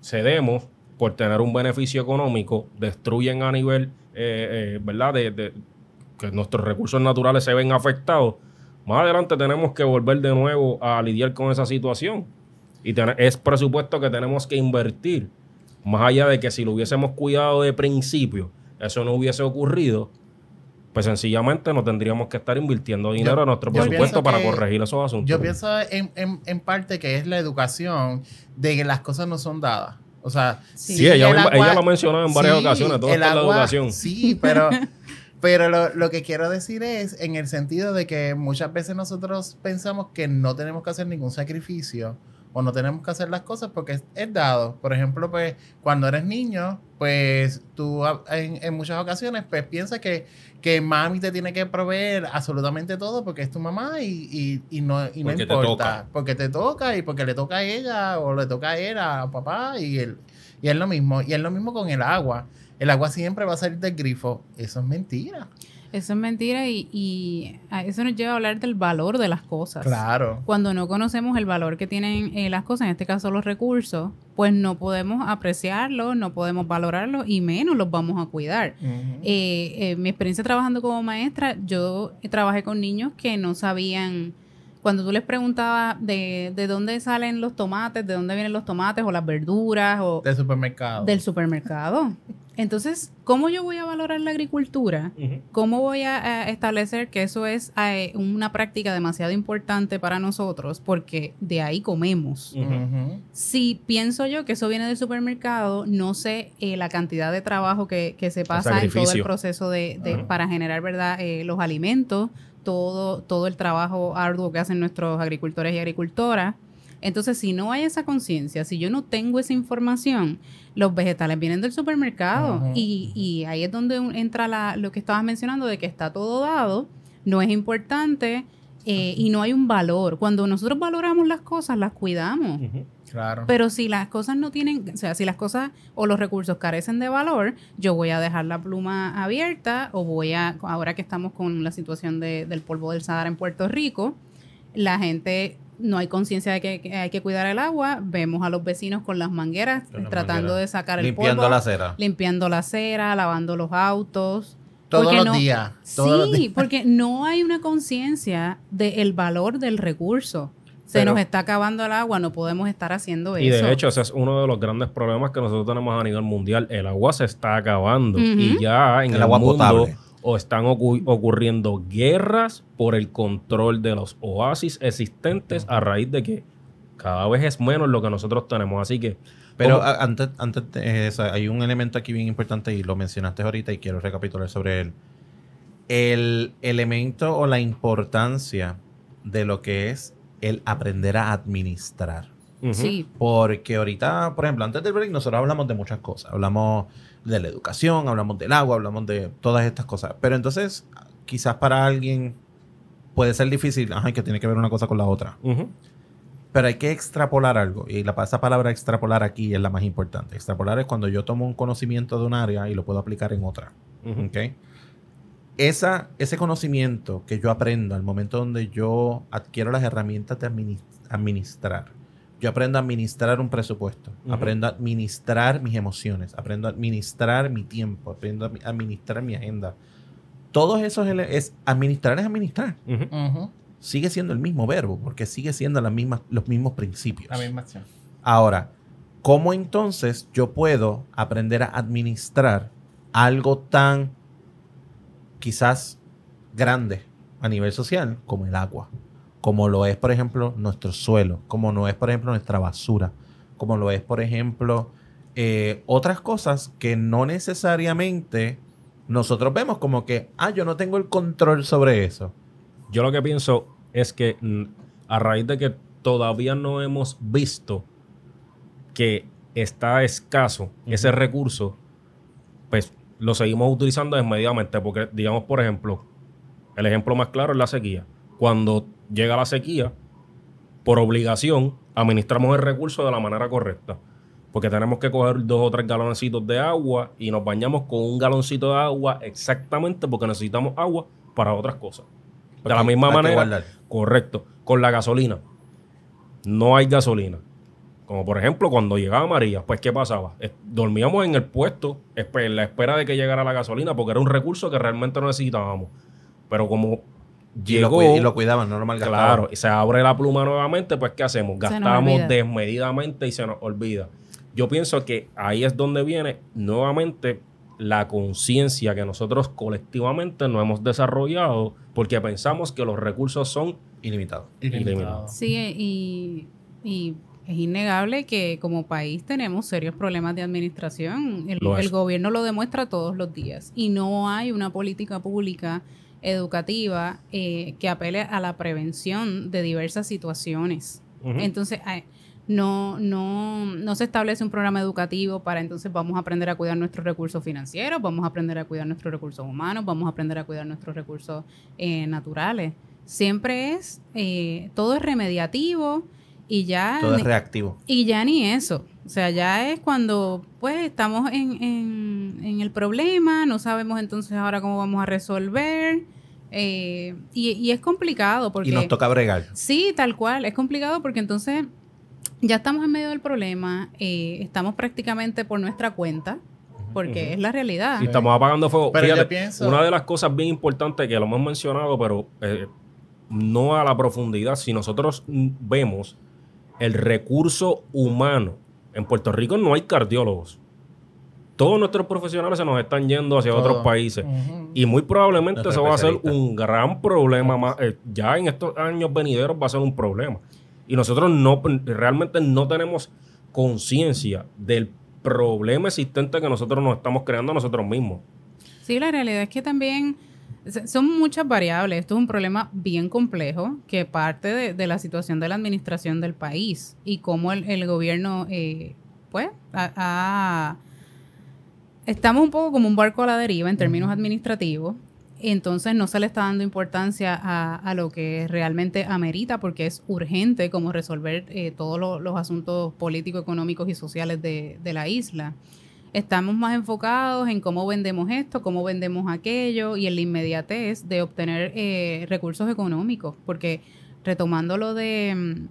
cedemos por tener un beneficio económico, destruyen a nivel, eh, eh, ¿verdad? De, que nuestros recursos naturales se ven afectados. Más adelante tenemos que volver de nuevo a lidiar con esa situación. Y es presupuesto que tenemos que invertir Más allá de que si lo hubiésemos cuidado de principio, eso no hubiese ocurrido, pues sencillamente no tendríamos que estar invirtiendo dinero Yo- en nuestro presupuesto para que- corregir esos asuntos. Yo pienso en, en- en parte que es la educación de que las cosas no son dadas. O sea, Sí. Sí, ella el misma- ella lo ha mencionado en varias sí, ocasiones, todo el está en la agua- educación. Sí, pero, <laughs> pero lo, lo que quiero decir es en el sentido de que muchas veces nosotros pensamos que no tenemos que hacer ningún sacrificio o no tenemos que hacer las cosas porque es, es dado. Por ejemplo, pues cuando eres niño, pues tú a- en, en muchas ocasiones pues piensas que, que mami te tiene que proveer absolutamente todo porque es tu mamá y, y- y no, y no Porque te importa. toca. Porque te toca y porque le toca a ella o le toca a él, a papá y él. Y es lo mismo. Y es lo mismo con el agua. El agua siempre va a salir del grifo. Eso es mentira. Eso es mentira y, y a eso nos lleva a hablar del valor de las cosas. Claro. Cuando no conocemos el valor que tienen eh, las cosas, en este caso los recursos, pues no podemos apreciarlos, no podemos valorarlos y menos los vamos a cuidar. Eh, eh, mi experiencia trabajando como maestra, yo trabajé con niños que no sabían, cuando tú les preguntabas de, de dónde salen los tomates, de dónde vienen los tomates o las verduras o Del supermercado. del supermercado. <laughs> Entonces, ¿cómo yo voy a valorar la agricultura? ¿Cómo voy a, establecer que eso es eh, una práctica demasiado importante para nosotros? Porque de ahí comemos. Si pienso yo que eso viene del supermercado, no sé eh, la cantidad de trabajo que, que se pasa en todo el proceso de, de- para generar verdad Eh, los alimentos, todo, todo el trabajo arduo que hacen nuestros agricultores y agricultoras. Entonces, si no hay esa conciencia, si yo no tengo esa información, los vegetales vienen del supermercado y, y ahí es donde entra la- lo que estabas mencionando de que está todo dado, no es importante eh, y no hay un valor. Cuando nosotros valoramos las cosas, las cuidamos. Claro. Pero si las cosas no tienen, o sea, si las cosas o los recursos carecen de valor, yo voy a dejar la pluma abierta o voy a, ahora que estamos con la situación de- del polvo del Sahara en Puerto Rico, la gente no hay conciencia de que, que hay que cuidar el agua, vemos a los vecinos con las mangueras Con las tratando mangueras. de sacar el Limpiando polvo, la acera. limpiando la acera, lavando los autos. todos porque los no- días. Todos los Sí, días. porque no hay una conciencia del valor del recurso. Se Pero- nos está acabando el agua, no podemos estar haciendo Y eso. de hecho, ese es uno de los grandes problemas que nosotros tenemos a nivel mundial. El agua se está acabando. Y ya en El el, agua mundo potable. O están ocu- ocurriendo guerras por el control de los oasis existentes a raíz de que cada vez es menos lo que nosotros tenemos. Así que, Pero antes, antes de eso, hay un elemento aquí bien importante y lo mencionaste ahorita y quiero recapitular sobre él. El elemento o la importancia de lo que es el aprender a administrar. Sí, Porque ahorita, por ejemplo, antes del break nosotros hablamos de muchas cosas. Hablamos de la educación, hablamos del agua, hablamos de todas estas cosas. Pero entonces, quizás para alguien puede ser difícil, ajá, que tiene que ver una cosa con la otra. Pero hay que extrapolar algo. Y la, esa palabra extrapolar aquí es la más importante. Extrapolar es cuando yo tomo un conocimiento de un área y lo puedo aplicar en otra. Ujú. ¿ok? Esa, ese conocimiento que yo aprendo al momento donde yo adquiero las herramientas de admini- administrar. Yo aprendo a administrar un presupuesto. Aprendo a administrar mis emociones. Aprendo a administrar mi tiempo. Aprendo a admi- administrar mi agenda. Todos esos es administrar es administrar. Sigue siendo el mismo verbo porque sigue siendo las mismas, los mismos principios. La misma acción. Ahora, ¿cómo entonces yo puedo aprender a administrar algo tan quizás grande a nivel social como el agua? Como lo es, por ejemplo, nuestro suelo, como lo es, por ejemplo, nuestra basura, como lo es, por ejemplo, eh, otras cosas que no necesariamente nosotros vemos como que, ah, yo no tengo el control sobre eso. Yo lo que pienso es que mm, a raíz de que todavía no hemos visto que está escaso ese recurso, pues lo seguimos utilizando desmedidamente. Porque, digamos, por ejemplo, el ejemplo más claro es la sequía. Cuando llega la sequía, por obligación, administramos el recurso de la manera correcta. Porque tenemos que coger dos o tres galoncitos de agua y nos bañamos con un galoncito de agua exactamente porque necesitamos agua para otras cosas. De la misma hay manera, correcto, con la gasolina. No hay gasolina. Como por ejemplo, cuando llegaba María, pues ¿qué pasaba? Dormíamos en el puesto en la espera de que llegara la gasolina porque era un recurso que realmente no necesitábamos. Pero como Y lo, llegó, y lo cuidaban, no lo malgastaban. claro, y se abre la pluma nuevamente, pues ¿qué hacemos? Gastamos desmedidamente y se nos olvida. yo pienso que ahí es donde viene nuevamente la conciencia que nosotros colectivamente no hemos desarrollado porque pensamos que los recursos son Ilimitado. ilimitados. Sí, y, y es innegable que como país tenemos serios problemas de administración. El gobierno lo demuestra todos los días y no hay una política pública educativa eh, que apele a la prevención de diversas situaciones. Entonces, no, no, no se establece un programa educativo para entonces vamos a aprender a cuidar nuestros recursos financieros, vamos a aprender a cuidar nuestros recursos humanos, vamos a aprender a cuidar nuestros recursos eh, naturales. Siempre es, eh, todo es remediativo y ya... Todo es reactivo. y ya ni eso. O sea, ya es cuando pues estamos en, en- en el problema, no sabemos entonces ahora cómo vamos a resolver. eh, y, y es complicado porque... Y nos toca bregar. Sí, tal cual. Es complicado porque entonces ya estamos en medio del problema, eh, estamos prácticamente por nuestra cuenta, porque es la realidad. Sí, estamos apagando fuego. Pero yo Fíjate, pienso- una de las cosas bien importantes que lo hemos mencionado, pero eh, no a la profundidad, si nosotros vemos el recurso humano, en Puerto Rico no hay cardiólogos. Todos nuestros profesionales se nos están yendo hacia Todo. otros países. Y muy probablemente eso va a ser un gran problema más. eh, ya en estos años venideros va a ser un problema. Y nosotros no realmente no tenemos conciencia del problema existente que nosotros nos estamos creando nosotros mismos. Sí, la realidad es que también son muchas variables. Esto es un problema bien complejo que parte de, de la situación de la administración del país y cómo el, el gobierno, eh, pues, ha- ha- estamos un poco como un barco a la deriva en términos administrativos. Entonces no se le está dando importancia a, a lo que realmente amerita porque es urgente como resolver eh, todos lo- los asuntos políticos, económicos y sociales de, de la isla estamos más enfocados en cómo vendemos esto, cómo vendemos aquello y en la inmediatez de obtener eh, recursos económicos. Porque retomando lo de mm,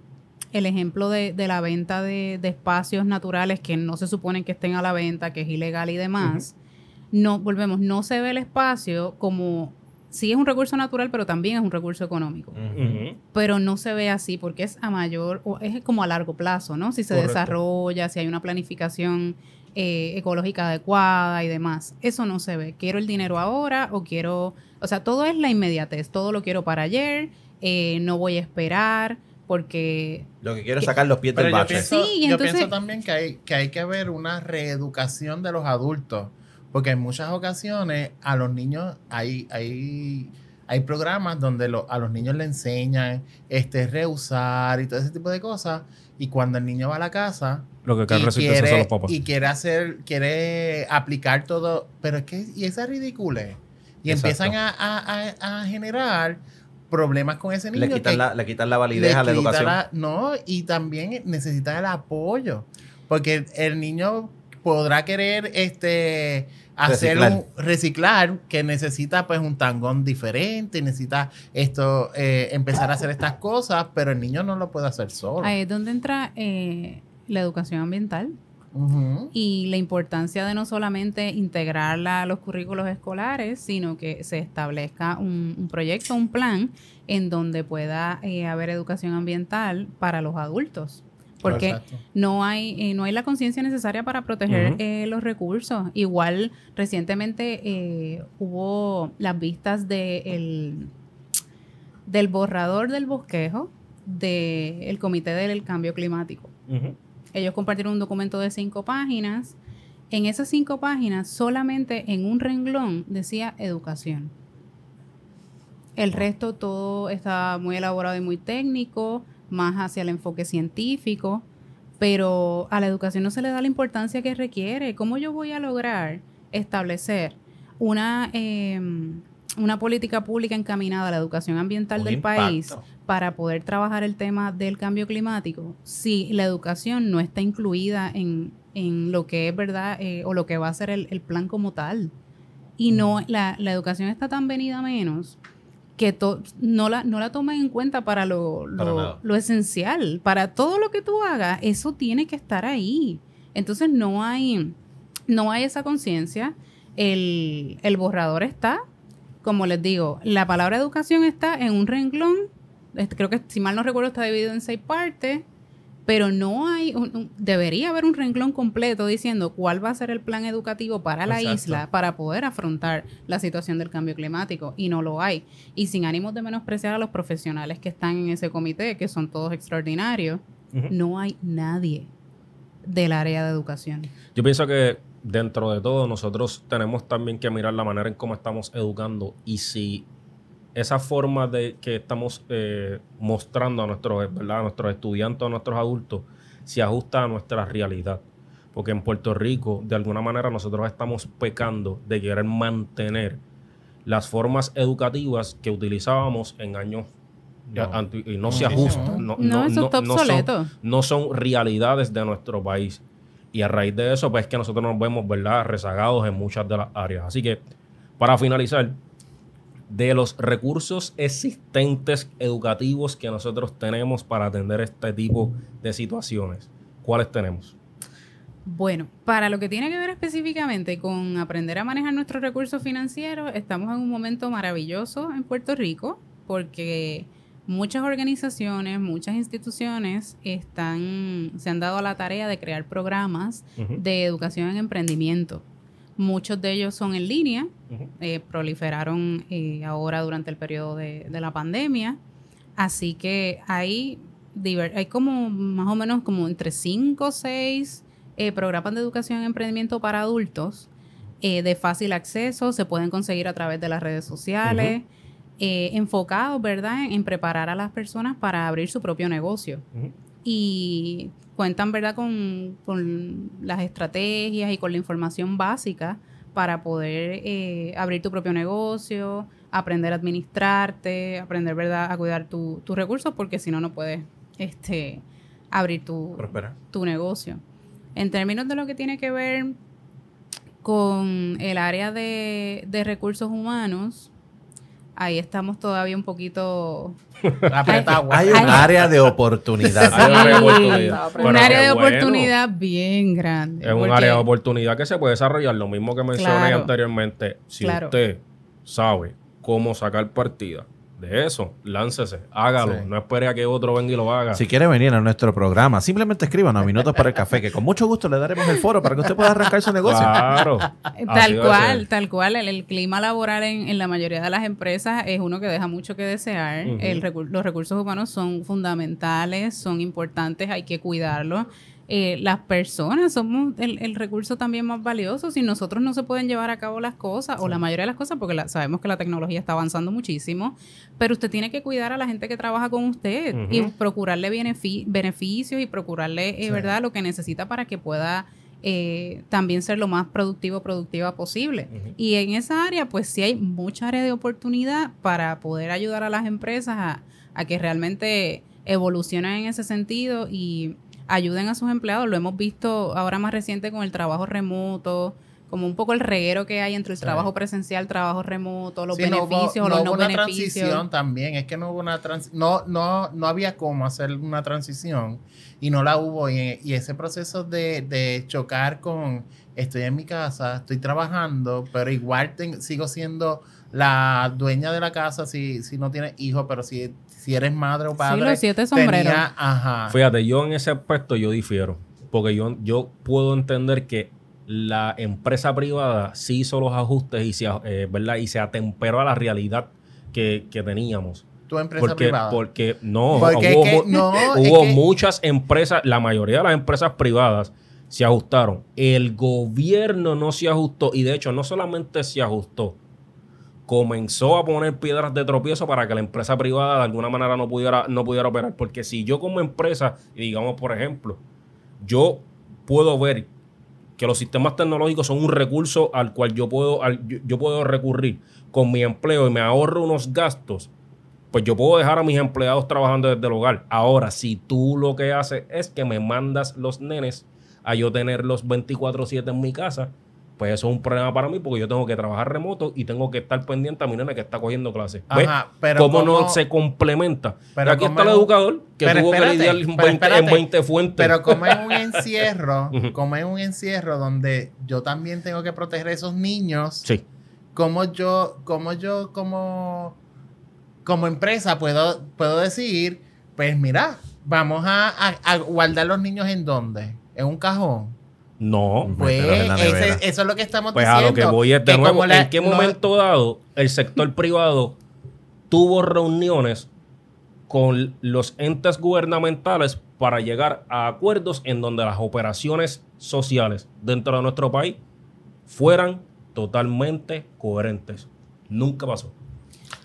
el ejemplo de, de la venta de, de espacios naturales que no se suponen que estén a la venta, que es ilegal y demás, no, volvemos, no se ve el espacio como sí es un recurso natural, pero también es un recurso económico. Pero no se ve así porque es a mayor, o es como a largo plazo, ¿no? Si se Correcto. desarrolla, si hay una planificación eh, ecológica adecuada y demás. Eso no se ve. Quiero el dinero ahora o quiero, o sea, todo es la inmediatez, todo lo quiero para ayer, eh, no voy a esperar porque Lo que quiero es sacar los pies del yo bache. pienso, Sí, y yo entonces- pienso también que hay, que hay que ver una reeducación de los adultos. Porque en muchas ocasiones a los niños hay, hay, hay programas donde lo- a los niños le enseñan este, reusar y todo ese tipo de cosas. Y cuando el niño va a la casa Lo que y cae resistencia son quiere, los papás. y quiere hacer, quiere aplicar todo, pero es que, y esa ridícula. Y Exacto. empiezan a, a- a- a generar problemas con ese niño. Le quitan, que- la, le quitan la validez le a la educación. la- no, y también necesita el apoyo. Porque el niño podrá querer este hacer Reciclar. un reciclar que necesita pues un tangón diferente, necesita esto eh, empezar a hacer estas cosas, pero el niño no lo puede hacer solo. ahí es donde entra eh, la educación ambiental. Y la importancia de no solamente integrarla a los currículos escolares, sino que se establezca un, un proyecto, un plan en donde pueda eh, haber educación ambiental para los adultos. Porque Exacto. no hay, eh, no hay la conciencia necesaria para proteger eh, los recursos. Igual recientemente eh, hubo las vistas de el- del borrador del bosquejo del Comité del Cambio Climático. Ellos compartieron un documento de cinco páginas. En esas cinco páginas, solamente en un renglón decía educación. El resto todo está muy elaborado y muy técnico, más hacia el enfoque científico, pero a la educación no se le da la importancia que requiere. ¿Cómo yo voy a lograr establecer una, eh, una política pública encaminada a la educación ambiental Un del impacto. país para poder trabajar el tema del cambio climático si la educación no está incluida en, en lo que es verdad eh, o lo que va a ser el, el plan como tal? Y no, la, la educación está tan venida menos que to- no, la, no la tomen en cuenta para lo, lo esencial. Para todo lo que tú hagas, eso tiene que estar ahí. Entonces no hay, no hay esa conciencia. El, el borrador está, como les digo, la palabra educación está en un renglón. Este, creo que si mal no recuerdo está dividido en seis partes. pero no hay, un- un- debería haber un renglón completo diciendo cuál va a ser el plan educativo para la Exacto. isla para poder afrontar la situación del cambio climático y no lo hay. Y sin ánimos de menospreciar a los profesionales que están en ese comité, que son todos extraordinarios, no hay nadie del área de educación. Yo pienso que dentro de todo nosotros tenemos también que mirar la manera en cómo estamos educando y si esa forma de que estamos eh, mostrando a nuestros, ¿verdad? a nuestros estudiantes, a nuestros adultos, se ajusta a nuestra realidad. Porque en Puerto Rico, de alguna manera, nosotros estamos pecando de querer mantener las formas educativas que utilizábamos en años No. y no se ajustan. No, No, eso está son- obsoleto. no son realidades de nuestro país. Y a raíz de eso, pues es que nosotros nos vemos, ¿verdad?, rezagados en muchas de las áreas. Así que, para finalizar, de los recursos existentes educativos que nosotros tenemos para atender este tipo de situaciones, ¿cuáles tenemos? Bueno, para lo que tiene que ver específicamente con aprender a manejar nuestros recursos financieros, estamos en un momento maravilloso en Puerto Rico porque muchas organizaciones, muchas instituciones están, se han dado a la tarea de crear programas de educación en emprendimiento. Muchos de ellos son en línea, eh, proliferaron eh, ahora durante el periodo de, de la pandemia. Así que hay, hay como más o menos como entre 5 o 6 programas de educación en emprendimiento para adultos eh, de fácil acceso, se pueden conseguir a través de las redes sociales, eh, enfocados, ¿verdad?, en, en preparar a las personas para abrir su propio negocio y cuentan, ¿verdad?, con, con las estrategias y con la información básica para poder eh, abrir tu propio negocio, aprender a administrarte, aprender, ¿verdad?, a cuidar tu- tus recursos, porque si no, no puedes este, abrir tu, Prospera. tu negocio. En términos de lo que tiene que ver con el área de, de recursos humanos, ahí estamos todavía un poquito. <laughs> Hay un área de oportunidad. Hay un área de Sí, oportunidad. un área de bueno. oportunidad bien grande. Es un área de oportunidad que se puede desarrollar. Lo mismo que mencioné Claro. anteriormente. Si Claro. usted sabe cómo sacar partida de eso, láncese, hágalo. Sí. No espere a que otro venga y lo haga. Si quiere venir a nuestro programa, simplemente escríbanos a Minutos para el Café, que con mucho gusto le daremos el foro para que usted pueda arrancar su negocio. Claro. Eh, Tal cual, tal cual. El, el clima laboral en, en la mayoría de las empresas es uno que deja mucho que desear. Ujú. El recu- los recursos humanos son fundamentales, son importantes, hay que cuidarlos. Eh, las personas somos el, el recurso también más valioso. Si nosotros no se pueden llevar a cabo las cosas, o la mayoría de las cosas, porque la- sabemos que la tecnología está avanzando muchísimo, pero usted tiene que cuidar a la gente que trabaja con usted y procurarle benefi- beneficios y procurarle, eh. ¿verdad?, lo que necesita para que pueda eh, también ser lo más productivo productiva posible. Y en esa área, pues sí hay mucha área de oportunidad para poder ayudar a las empresas a, a que realmente evolucionen en ese sentido y ayuden a sus empleados. Lo hemos visto ahora más reciente con el trabajo remoto, como un poco el reguero que hay entre el Sí. trago presencial, trabajo remoto, los Sí, no hubo- beneficios no los hubo una beneficios. transición también, es que no hubo una trans no, no, no había cómo hacer una transición y no la hubo y, y ese proceso de, de chocar con estoy en mi casa, estoy trabajando, pero igual ten- sigo siendo la dueña de la casa si, si no tienes hijos, pero si, si eres madre o padre. los siete sombreros. tenía- ajá. Fíjate, yo en ese aspecto yo difiero. Porque yo, yo puedo entender que la empresa privada sí hizo los ajustes y se, eh, ¿verdad? y se atemperó a la realidad que, que teníamos. tu empresa Porque, privada. porque no, Porque hubo, es que mu- no, <laughs> es hubo que- muchas empresas, la mayoría de las empresas privadas se ajustaron. El gobierno no se ajustó y de hecho no solamente se ajustó, comenzó a poner piedras de tropiezo para que la empresa privada de alguna manera no pudiera, no pudiera operar. Porque si yo como empresa, digamos por ejemplo, yo puedo ver que los sistemas tecnológicos son un recurso al cual yo puedo, al- yo puedo recurrir con mi empleo y me ahorro unos gastos, pues yo puedo dejar a mis empleados trabajando desde el hogar. Ahora, si tú lo que haces es que me mandas los nenes a yo tenerlos 24/7 en mi casa, pues eso es un problema para mí porque yo tengo que trabajar remoto y tengo que estar pendiente a mi nene que está cogiendo clases. ¿Ves? Ajá, pero ¿Cómo, no se complementa? pero Aquí está el educador que tuvo espérate, que lidiar en pero 20, en espérate. 20 fuentes. Pero como es un <laughs> encierro, como es un encierro donde yo también tengo que proteger a esos niños, sí. como yo, como yo, como, como empresa puedo, puedo decir, pues mira, Vamos a, a- a guardar los niños en dónde? ¿En un cajón? No. Pues Mételos en la ese- nevera. eso es lo que estamos Pues a diciendo. lo que voy es de que nuevo, como la- ¿en qué no- momento dado el sector <laughs> privado tuvo reuniones con los entes gubernamentales para llegar a acuerdos en donde las operaciones sociales dentro de nuestro país fueran totalmente coherentes? Nunca pasó.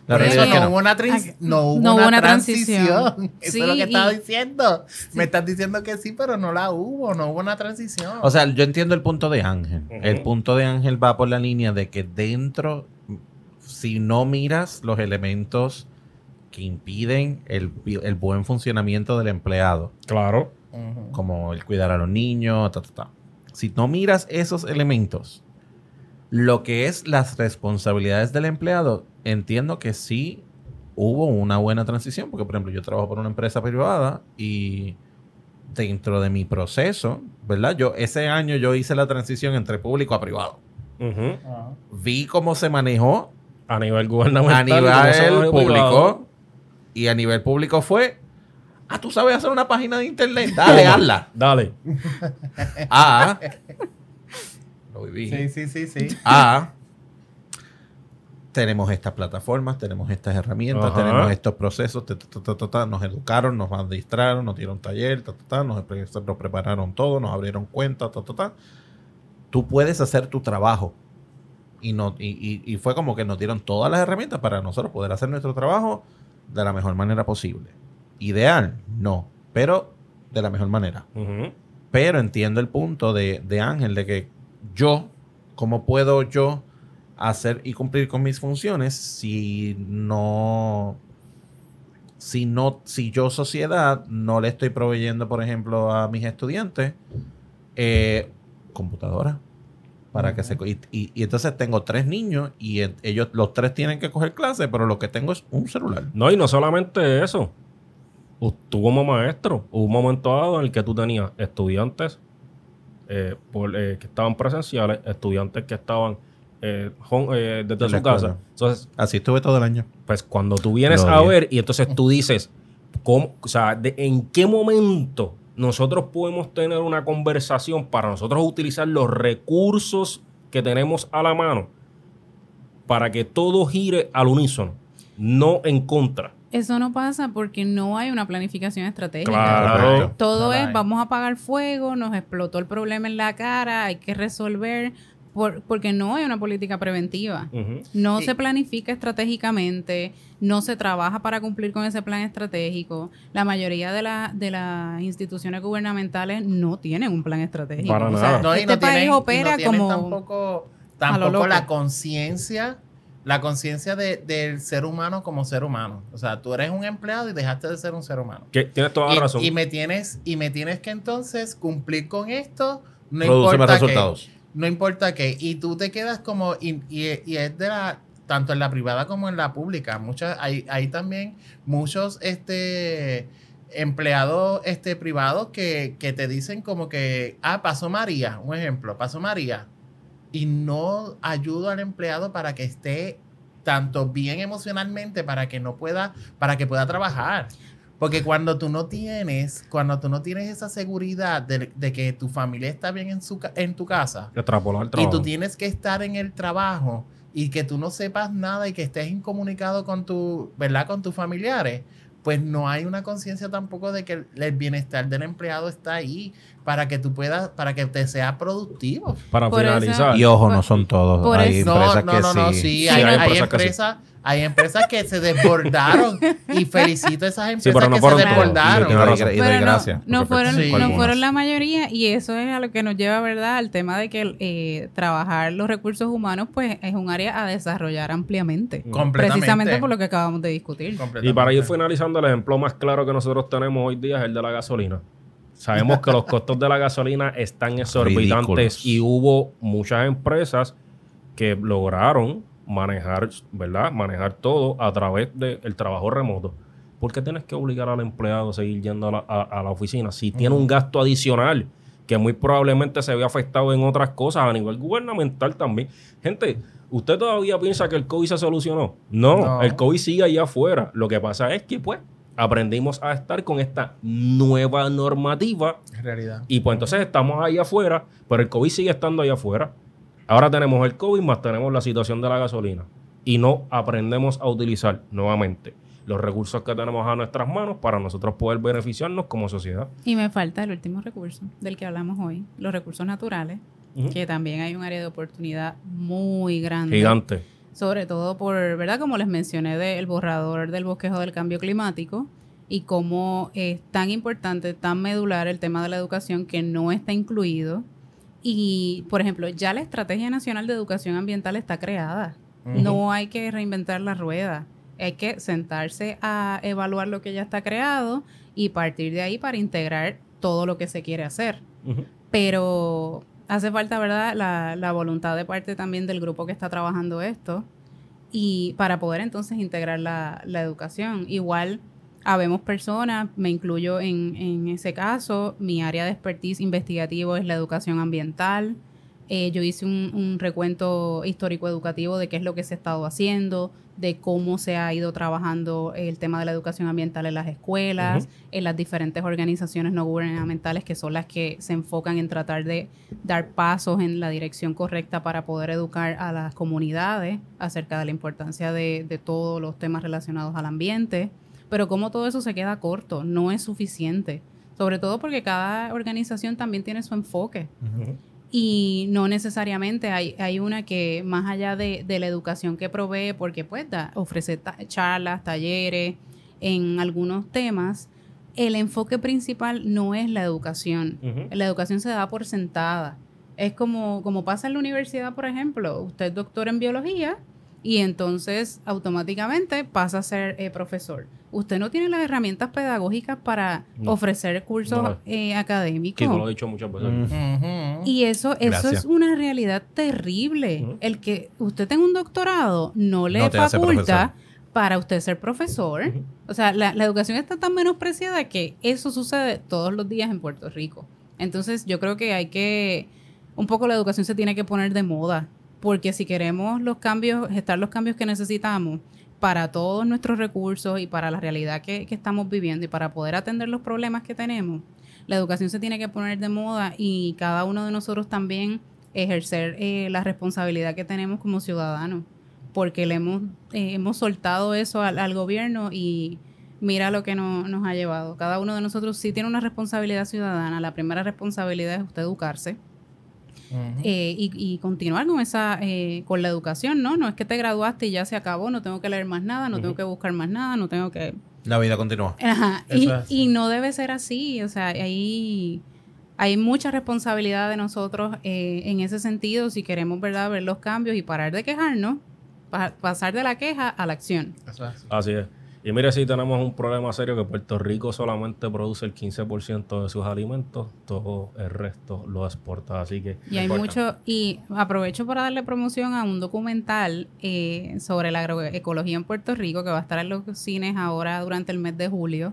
La realidad eso es que no no. hubo una, trans- no hubo no una, hubo una transición. transición. <laughs> Eso Sí, es lo que estaba y- diciendo. Me estás diciendo que sí, pero no la hubo. No hubo una transición. O sea, yo entiendo el punto de Ángel. El punto de Ángel va por la línea de que dentro, si no miras los elementos que impiden el, el buen funcionamiento del empleado, Claro. Como el cuidar a los niños, ta, ta, ta. si no miras esos elementos, lo que es las responsabilidades del empleado, entiendo que sí hubo una buena transición, porque por ejemplo yo trabajo por una empresa privada y dentro de mi proceso, ¿verdad? Yo ese año yo hice la transición entre público a privado. Ajá. Vi cómo se manejó A nivel a gubernamental. maneja nivel el público privado. y a nivel público fue, ah, tú sabes hacer una página de internet, dale, hazla. Dale. Ah, lo viví. Sí, sí, sí, sí. A, <laughs> tenemos estas plataformas, tenemos estas herramientas, Ajá. tenemos estos procesos, ta, ta, ta, nos educaron, nos administraron, nos dieron taller, ta, ta, ta, nos, nos prepararon todo, nos abrieron cuentas, ta, ta, ta. Tú puedes hacer tu trabajo. Y, no, y, y- y fue como que nos dieron todas las herramientas para nosotros poder hacer nuestro trabajo de la mejor manera posible. Ideal, no, pero de la mejor manera. Ujú. Pero entiendo el punto de, de Ángel, de que yo, ¿cómo puedo yo hacer y cumplir con mis funciones si no, si no, si yo sociedad no le estoy proveyendo, por ejemplo, a mis estudiantes eh, computadora? Para que se y, y- entonces tengo tres niños y ellos los tres tienen que coger clase, pero lo que tengo es un celular. No, y no solamente eso. Tú como maestro, hubo un momento dado en el que tú tenías estudiantes eh, por- eh, que estaban presenciales, estudiantes que estaban eh, home- desde su casa. Entonces, Así estuve todo el año. pues cuando tú vienes Lo a ver y entonces tú dices, ¿cómo, o sea, de- ¿en qué momento nosotros podemos tener una conversación para nosotros utilizar los recursos que tenemos a la mano para que todo gire al unísono, no en contra? Eso no pasa porque no hay una planificación estratégica. Claro. Todo es, vamos a apagar fuego, nos explotó el problema en la cara, hay que resolver, por- porque no hay una política preventiva. No se planifica estratégicamente, no se trabaja para cumplir con ese plan estratégico. La mayoría de, la- de las instituciones gubernamentales no tienen un plan estratégico. Para O sea, nada. No, este no país tienen, y opera no como... tampoco, a lo tampoco la conciencia, la conciencia de- del ser humano como ser humano. O sea, tú eres un empleado y dejaste de ser un ser humano. Que tienes toda la Y, razón. y me tienes, y me tienes que entonces cumplir con esto. No importa resultados. qué. No importa qué. Y tú te quedas como. Y, y- y es de la. Tanto en la privada como en la pública. Muchas, hay, hay también muchos este, empleados este, privados que, que te dicen como que. Ah, pasó María. Un ejemplo. Pasó María. Y no ayudo al empleado para que esté tanto bien emocionalmente para que no pueda, para que pueda trabajar. Porque cuando tú no tienes, cuando tú no tienes esa seguridad de, de que tu familia está bien en, su, en tu casa y tú tienes que estar en el trabajo y que tú no sepas nada y que estés incomunicado con tu, ¿verdad? Con tus familiares, pues no hay una conciencia tampoco de que el, el bienestar del empleado está ahí para que tú puedas, para que te sea productivo. Para Por eso- finalizar. Y ojo, Por- no son todos. por Hay eso- No, empresas no, que no, no, sí, Sí, hay, hay hay empresas que sí. empresas, hay empresas que se desbordaron y felicito a esas empresas pero no que se desbordaron. Y doy no, gracias. no fueron, no fueron la mayoría y eso es a lo que nos lleva, ¿verdad? Al tema de que eh, trabajar los recursos humanos pues es un área a desarrollar ampliamente. Completamente. Precisamente por lo que acabamos de discutir. Y para ir finalizando, el ejemplo más claro que nosotros tenemos hoy día es el de la gasolina. Sabemos que los costos de la gasolina están exorbitantes Ridículos. y hubo muchas empresas que lograron manejar, ¿verdad? Manejar todo a través del trabajo remoto. ¿Por qué tienes que obligar al empleado a seguir yendo a la, a- a la oficina si tiene un gasto adicional que muy probablemente se ve afectado en otras cosas a nivel gubernamental también? Gente, ¿usted todavía piensa que el COVID se solucionó? No, No. el COVID sigue allá afuera. Lo que pasa es que, pues, aprendimos a estar con esta nueva normativa En realidad. y pues entonces estamos ahí afuera, pero el COVID sigue estando ahí afuera. Ahora tenemos el COVID más tenemos la situación de la gasolina y no aprendemos a utilizar nuevamente los recursos que tenemos a nuestras manos para nosotros poder beneficiarnos como sociedad. Y me falta el último recurso del que hablamos hoy, los recursos naturales, que también hay un área de oportunidad muy grande. Gigante. Sobre todo por, ¿verdad? Como les mencioné, del borrador del bosquejo del cambio climático y cómo es tan importante, tan medular el tema de la educación que no está incluido. Y, por ejemplo, ya la Estrategia Nacional de Educación Ambiental está creada. No hay que reinventar la rueda. Hay que sentarse a evaluar lo que ya está creado y partir de ahí para integrar todo lo que se quiere hacer pero hace falta, ¿verdad?, la, voluntad de parte también del grupo que está trabajando esto y para poder entonces integrar la, la educación. Igual, habemos personas, me incluyo en, en ese caso, mi área de expertise investigativo es la educación ambiental. Eh, yo hice un, un recuento histórico educativo de qué es lo que se ha estado haciendo, de cómo se ha ido trabajando el tema de la educación ambiental en las escuelas, en las diferentes organizaciones no gubernamentales que son las que se enfocan en tratar de dar pasos en la dirección correcta para poder educar a las comunidades acerca de la importancia de, de todos los temas relacionados al ambiente. Pero como todo eso se queda corto, no es suficiente. Sobre todo porque cada organización también tiene su enfoque. Y no necesariamente hay, hay una que más allá de, de la educación que provee, porque pues da- ofrece ta- charlas, talleres en algunos temas, el enfoque principal no es la educación. La educación se da por sentada. Es como, como pasa en la universidad, por ejemplo. Usted es doctor en biología y entonces automáticamente pasa a ser eh, profesor. Usted no tiene las herramientas pedagógicas para No. ofrecer cursos No. eh, académicos. Lo dicho muchas veces. Mm. Y eso, eso Gracias. es una realidad terrible. El que usted tenga un doctorado no le No faculta para usted ser profesor. O sea, la, la educación está tan menospreciada que eso sucede todos los días en Puerto Rico. Entonces, yo creo que hay que, un poco la educación se tiene que poner de moda, porque si queremos los cambios, gestar los cambios que necesitamos para todos nuestros recursos y para la realidad que, que estamos viviendo y para poder atender los problemas que tenemos, la educación se tiene que poner de moda y cada uno de nosotros también ejercer eh, la responsabilidad que tenemos como ciudadanos, porque le hemos, eh, hemos soltado eso al, al gobierno y mira lo que no- nos ha llevado. Cada uno de nosotros sí tiene una responsabilidad ciudadana. La primera responsabilidad es usted educarse Eh, y, y continuar con esa eh, con la educación, ¿no? No es que te graduaste y ya se acabó, no tengo que leer más nada, no tengo que buscar más nada, no tengo que La vida continúa. Ajá, Y, es así. y no debe ser así, o sea, hay, hay mucha responsabilidad de nosotros eh, en ese sentido si queremos, ¿verdad?, ver los cambios y parar de quejarnos, pa- pasar de la queja a la acción. Eso es así. Así es. Y mire, si tenemos un problema serio que Puerto Rico solamente produce el 15% de sus alimentos, todo el resto lo exporta. Así que Y hay importa. mucho, y aprovecho para darle promoción a un documental eh, sobre la agroecología en Puerto Rico que va a estar en los cines ahora durante el mes de julio,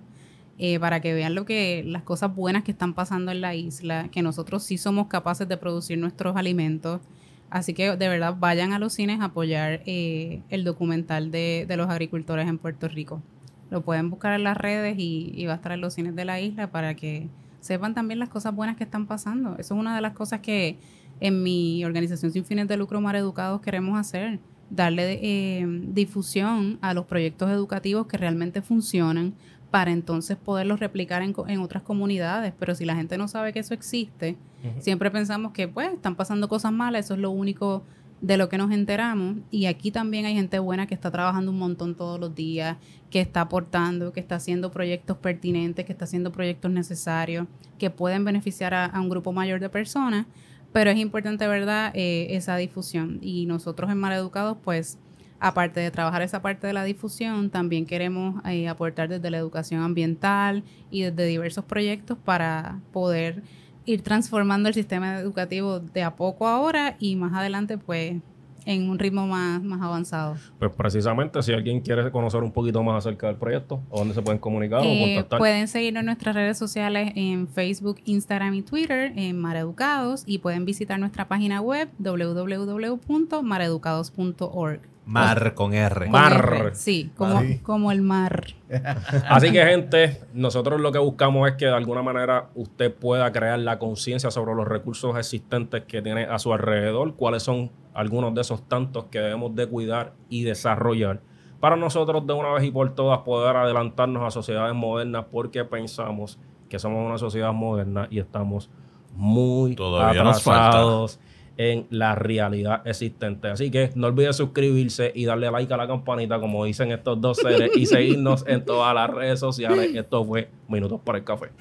eh, para que vean lo que, las cosas buenas que están pasando en la isla, que nosotros sí somos capaces de producir nuestros alimentos. Así que de verdad vayan a los cines a apoyar eh, el documental de, de los agricultores en Puerto Rico. Lo pueden buscar en las redes y, y va a estar en los cines de la isla para que sepan también las cosas buenas que están pasando. Eso es una de las cosas que en mi organización sin fines de lucro Mar Educados queremos hacer. Darle eh, difusión a los proyectos educativos que realmente funcionan para entonces poderlos replicar en, en otras comunidades. Pero si la gente no sabe que eso existe, siempre pensamos que pues están pasando cosas malas, eso es lo único de lo que nos enteramos. Y aquí también hay gente buena que está trabajando un montón todos los días, que está aportando, que está haciendo proyectos pertinentes, que está haciendo proyectos necesarios, que pueden beneficiar a, a un grupo mayor de personas. Pero es importante, ¿verdad?, Eh, esa difusión. Y nosotros en Mar Educados, pues, aparte de trabajar esa parte de la difusión, también queremos eh, aportar desde la educación ambiental y desde diversos proyectos para poder ir transformando el sistema educativo de a poco ahora y más adelante, pues, en un ritmo más, más avanzado. Pues precisamente, si alguien quiere conocer un poquito más acerca del proyecto, ¿a dónde se pueden comunicar o Eh, contactar? pueden seguirnos en nuestras redes sociales en Facebook, Instagram y Twitter en Mareducados y pueden visitar nuestra página web www.mareducados.org. Mar con R. Con Mar. R, Sí, como, Sí. como el mar. Así que, gente, nosotros lo que buscamos es que de alguna manera usted pueda crear la conciencia sobre los recursos existentes que tiene a su alrededor, cuáles son algunos de esos tantos que debemos de cuidar y desarrollar para nosotros de una vez y por todas poder adelantarnos a sociedades modernas porque pensamos que somos una sociedad moderna y estamos muy Todavía nos atrasados en la realidad existente. Así que no olvide suscribirse y darle like a la campanita, como dicen estos dos seres, y seguirnos en todas las redes sociales. Esto fue Minutos para el Café.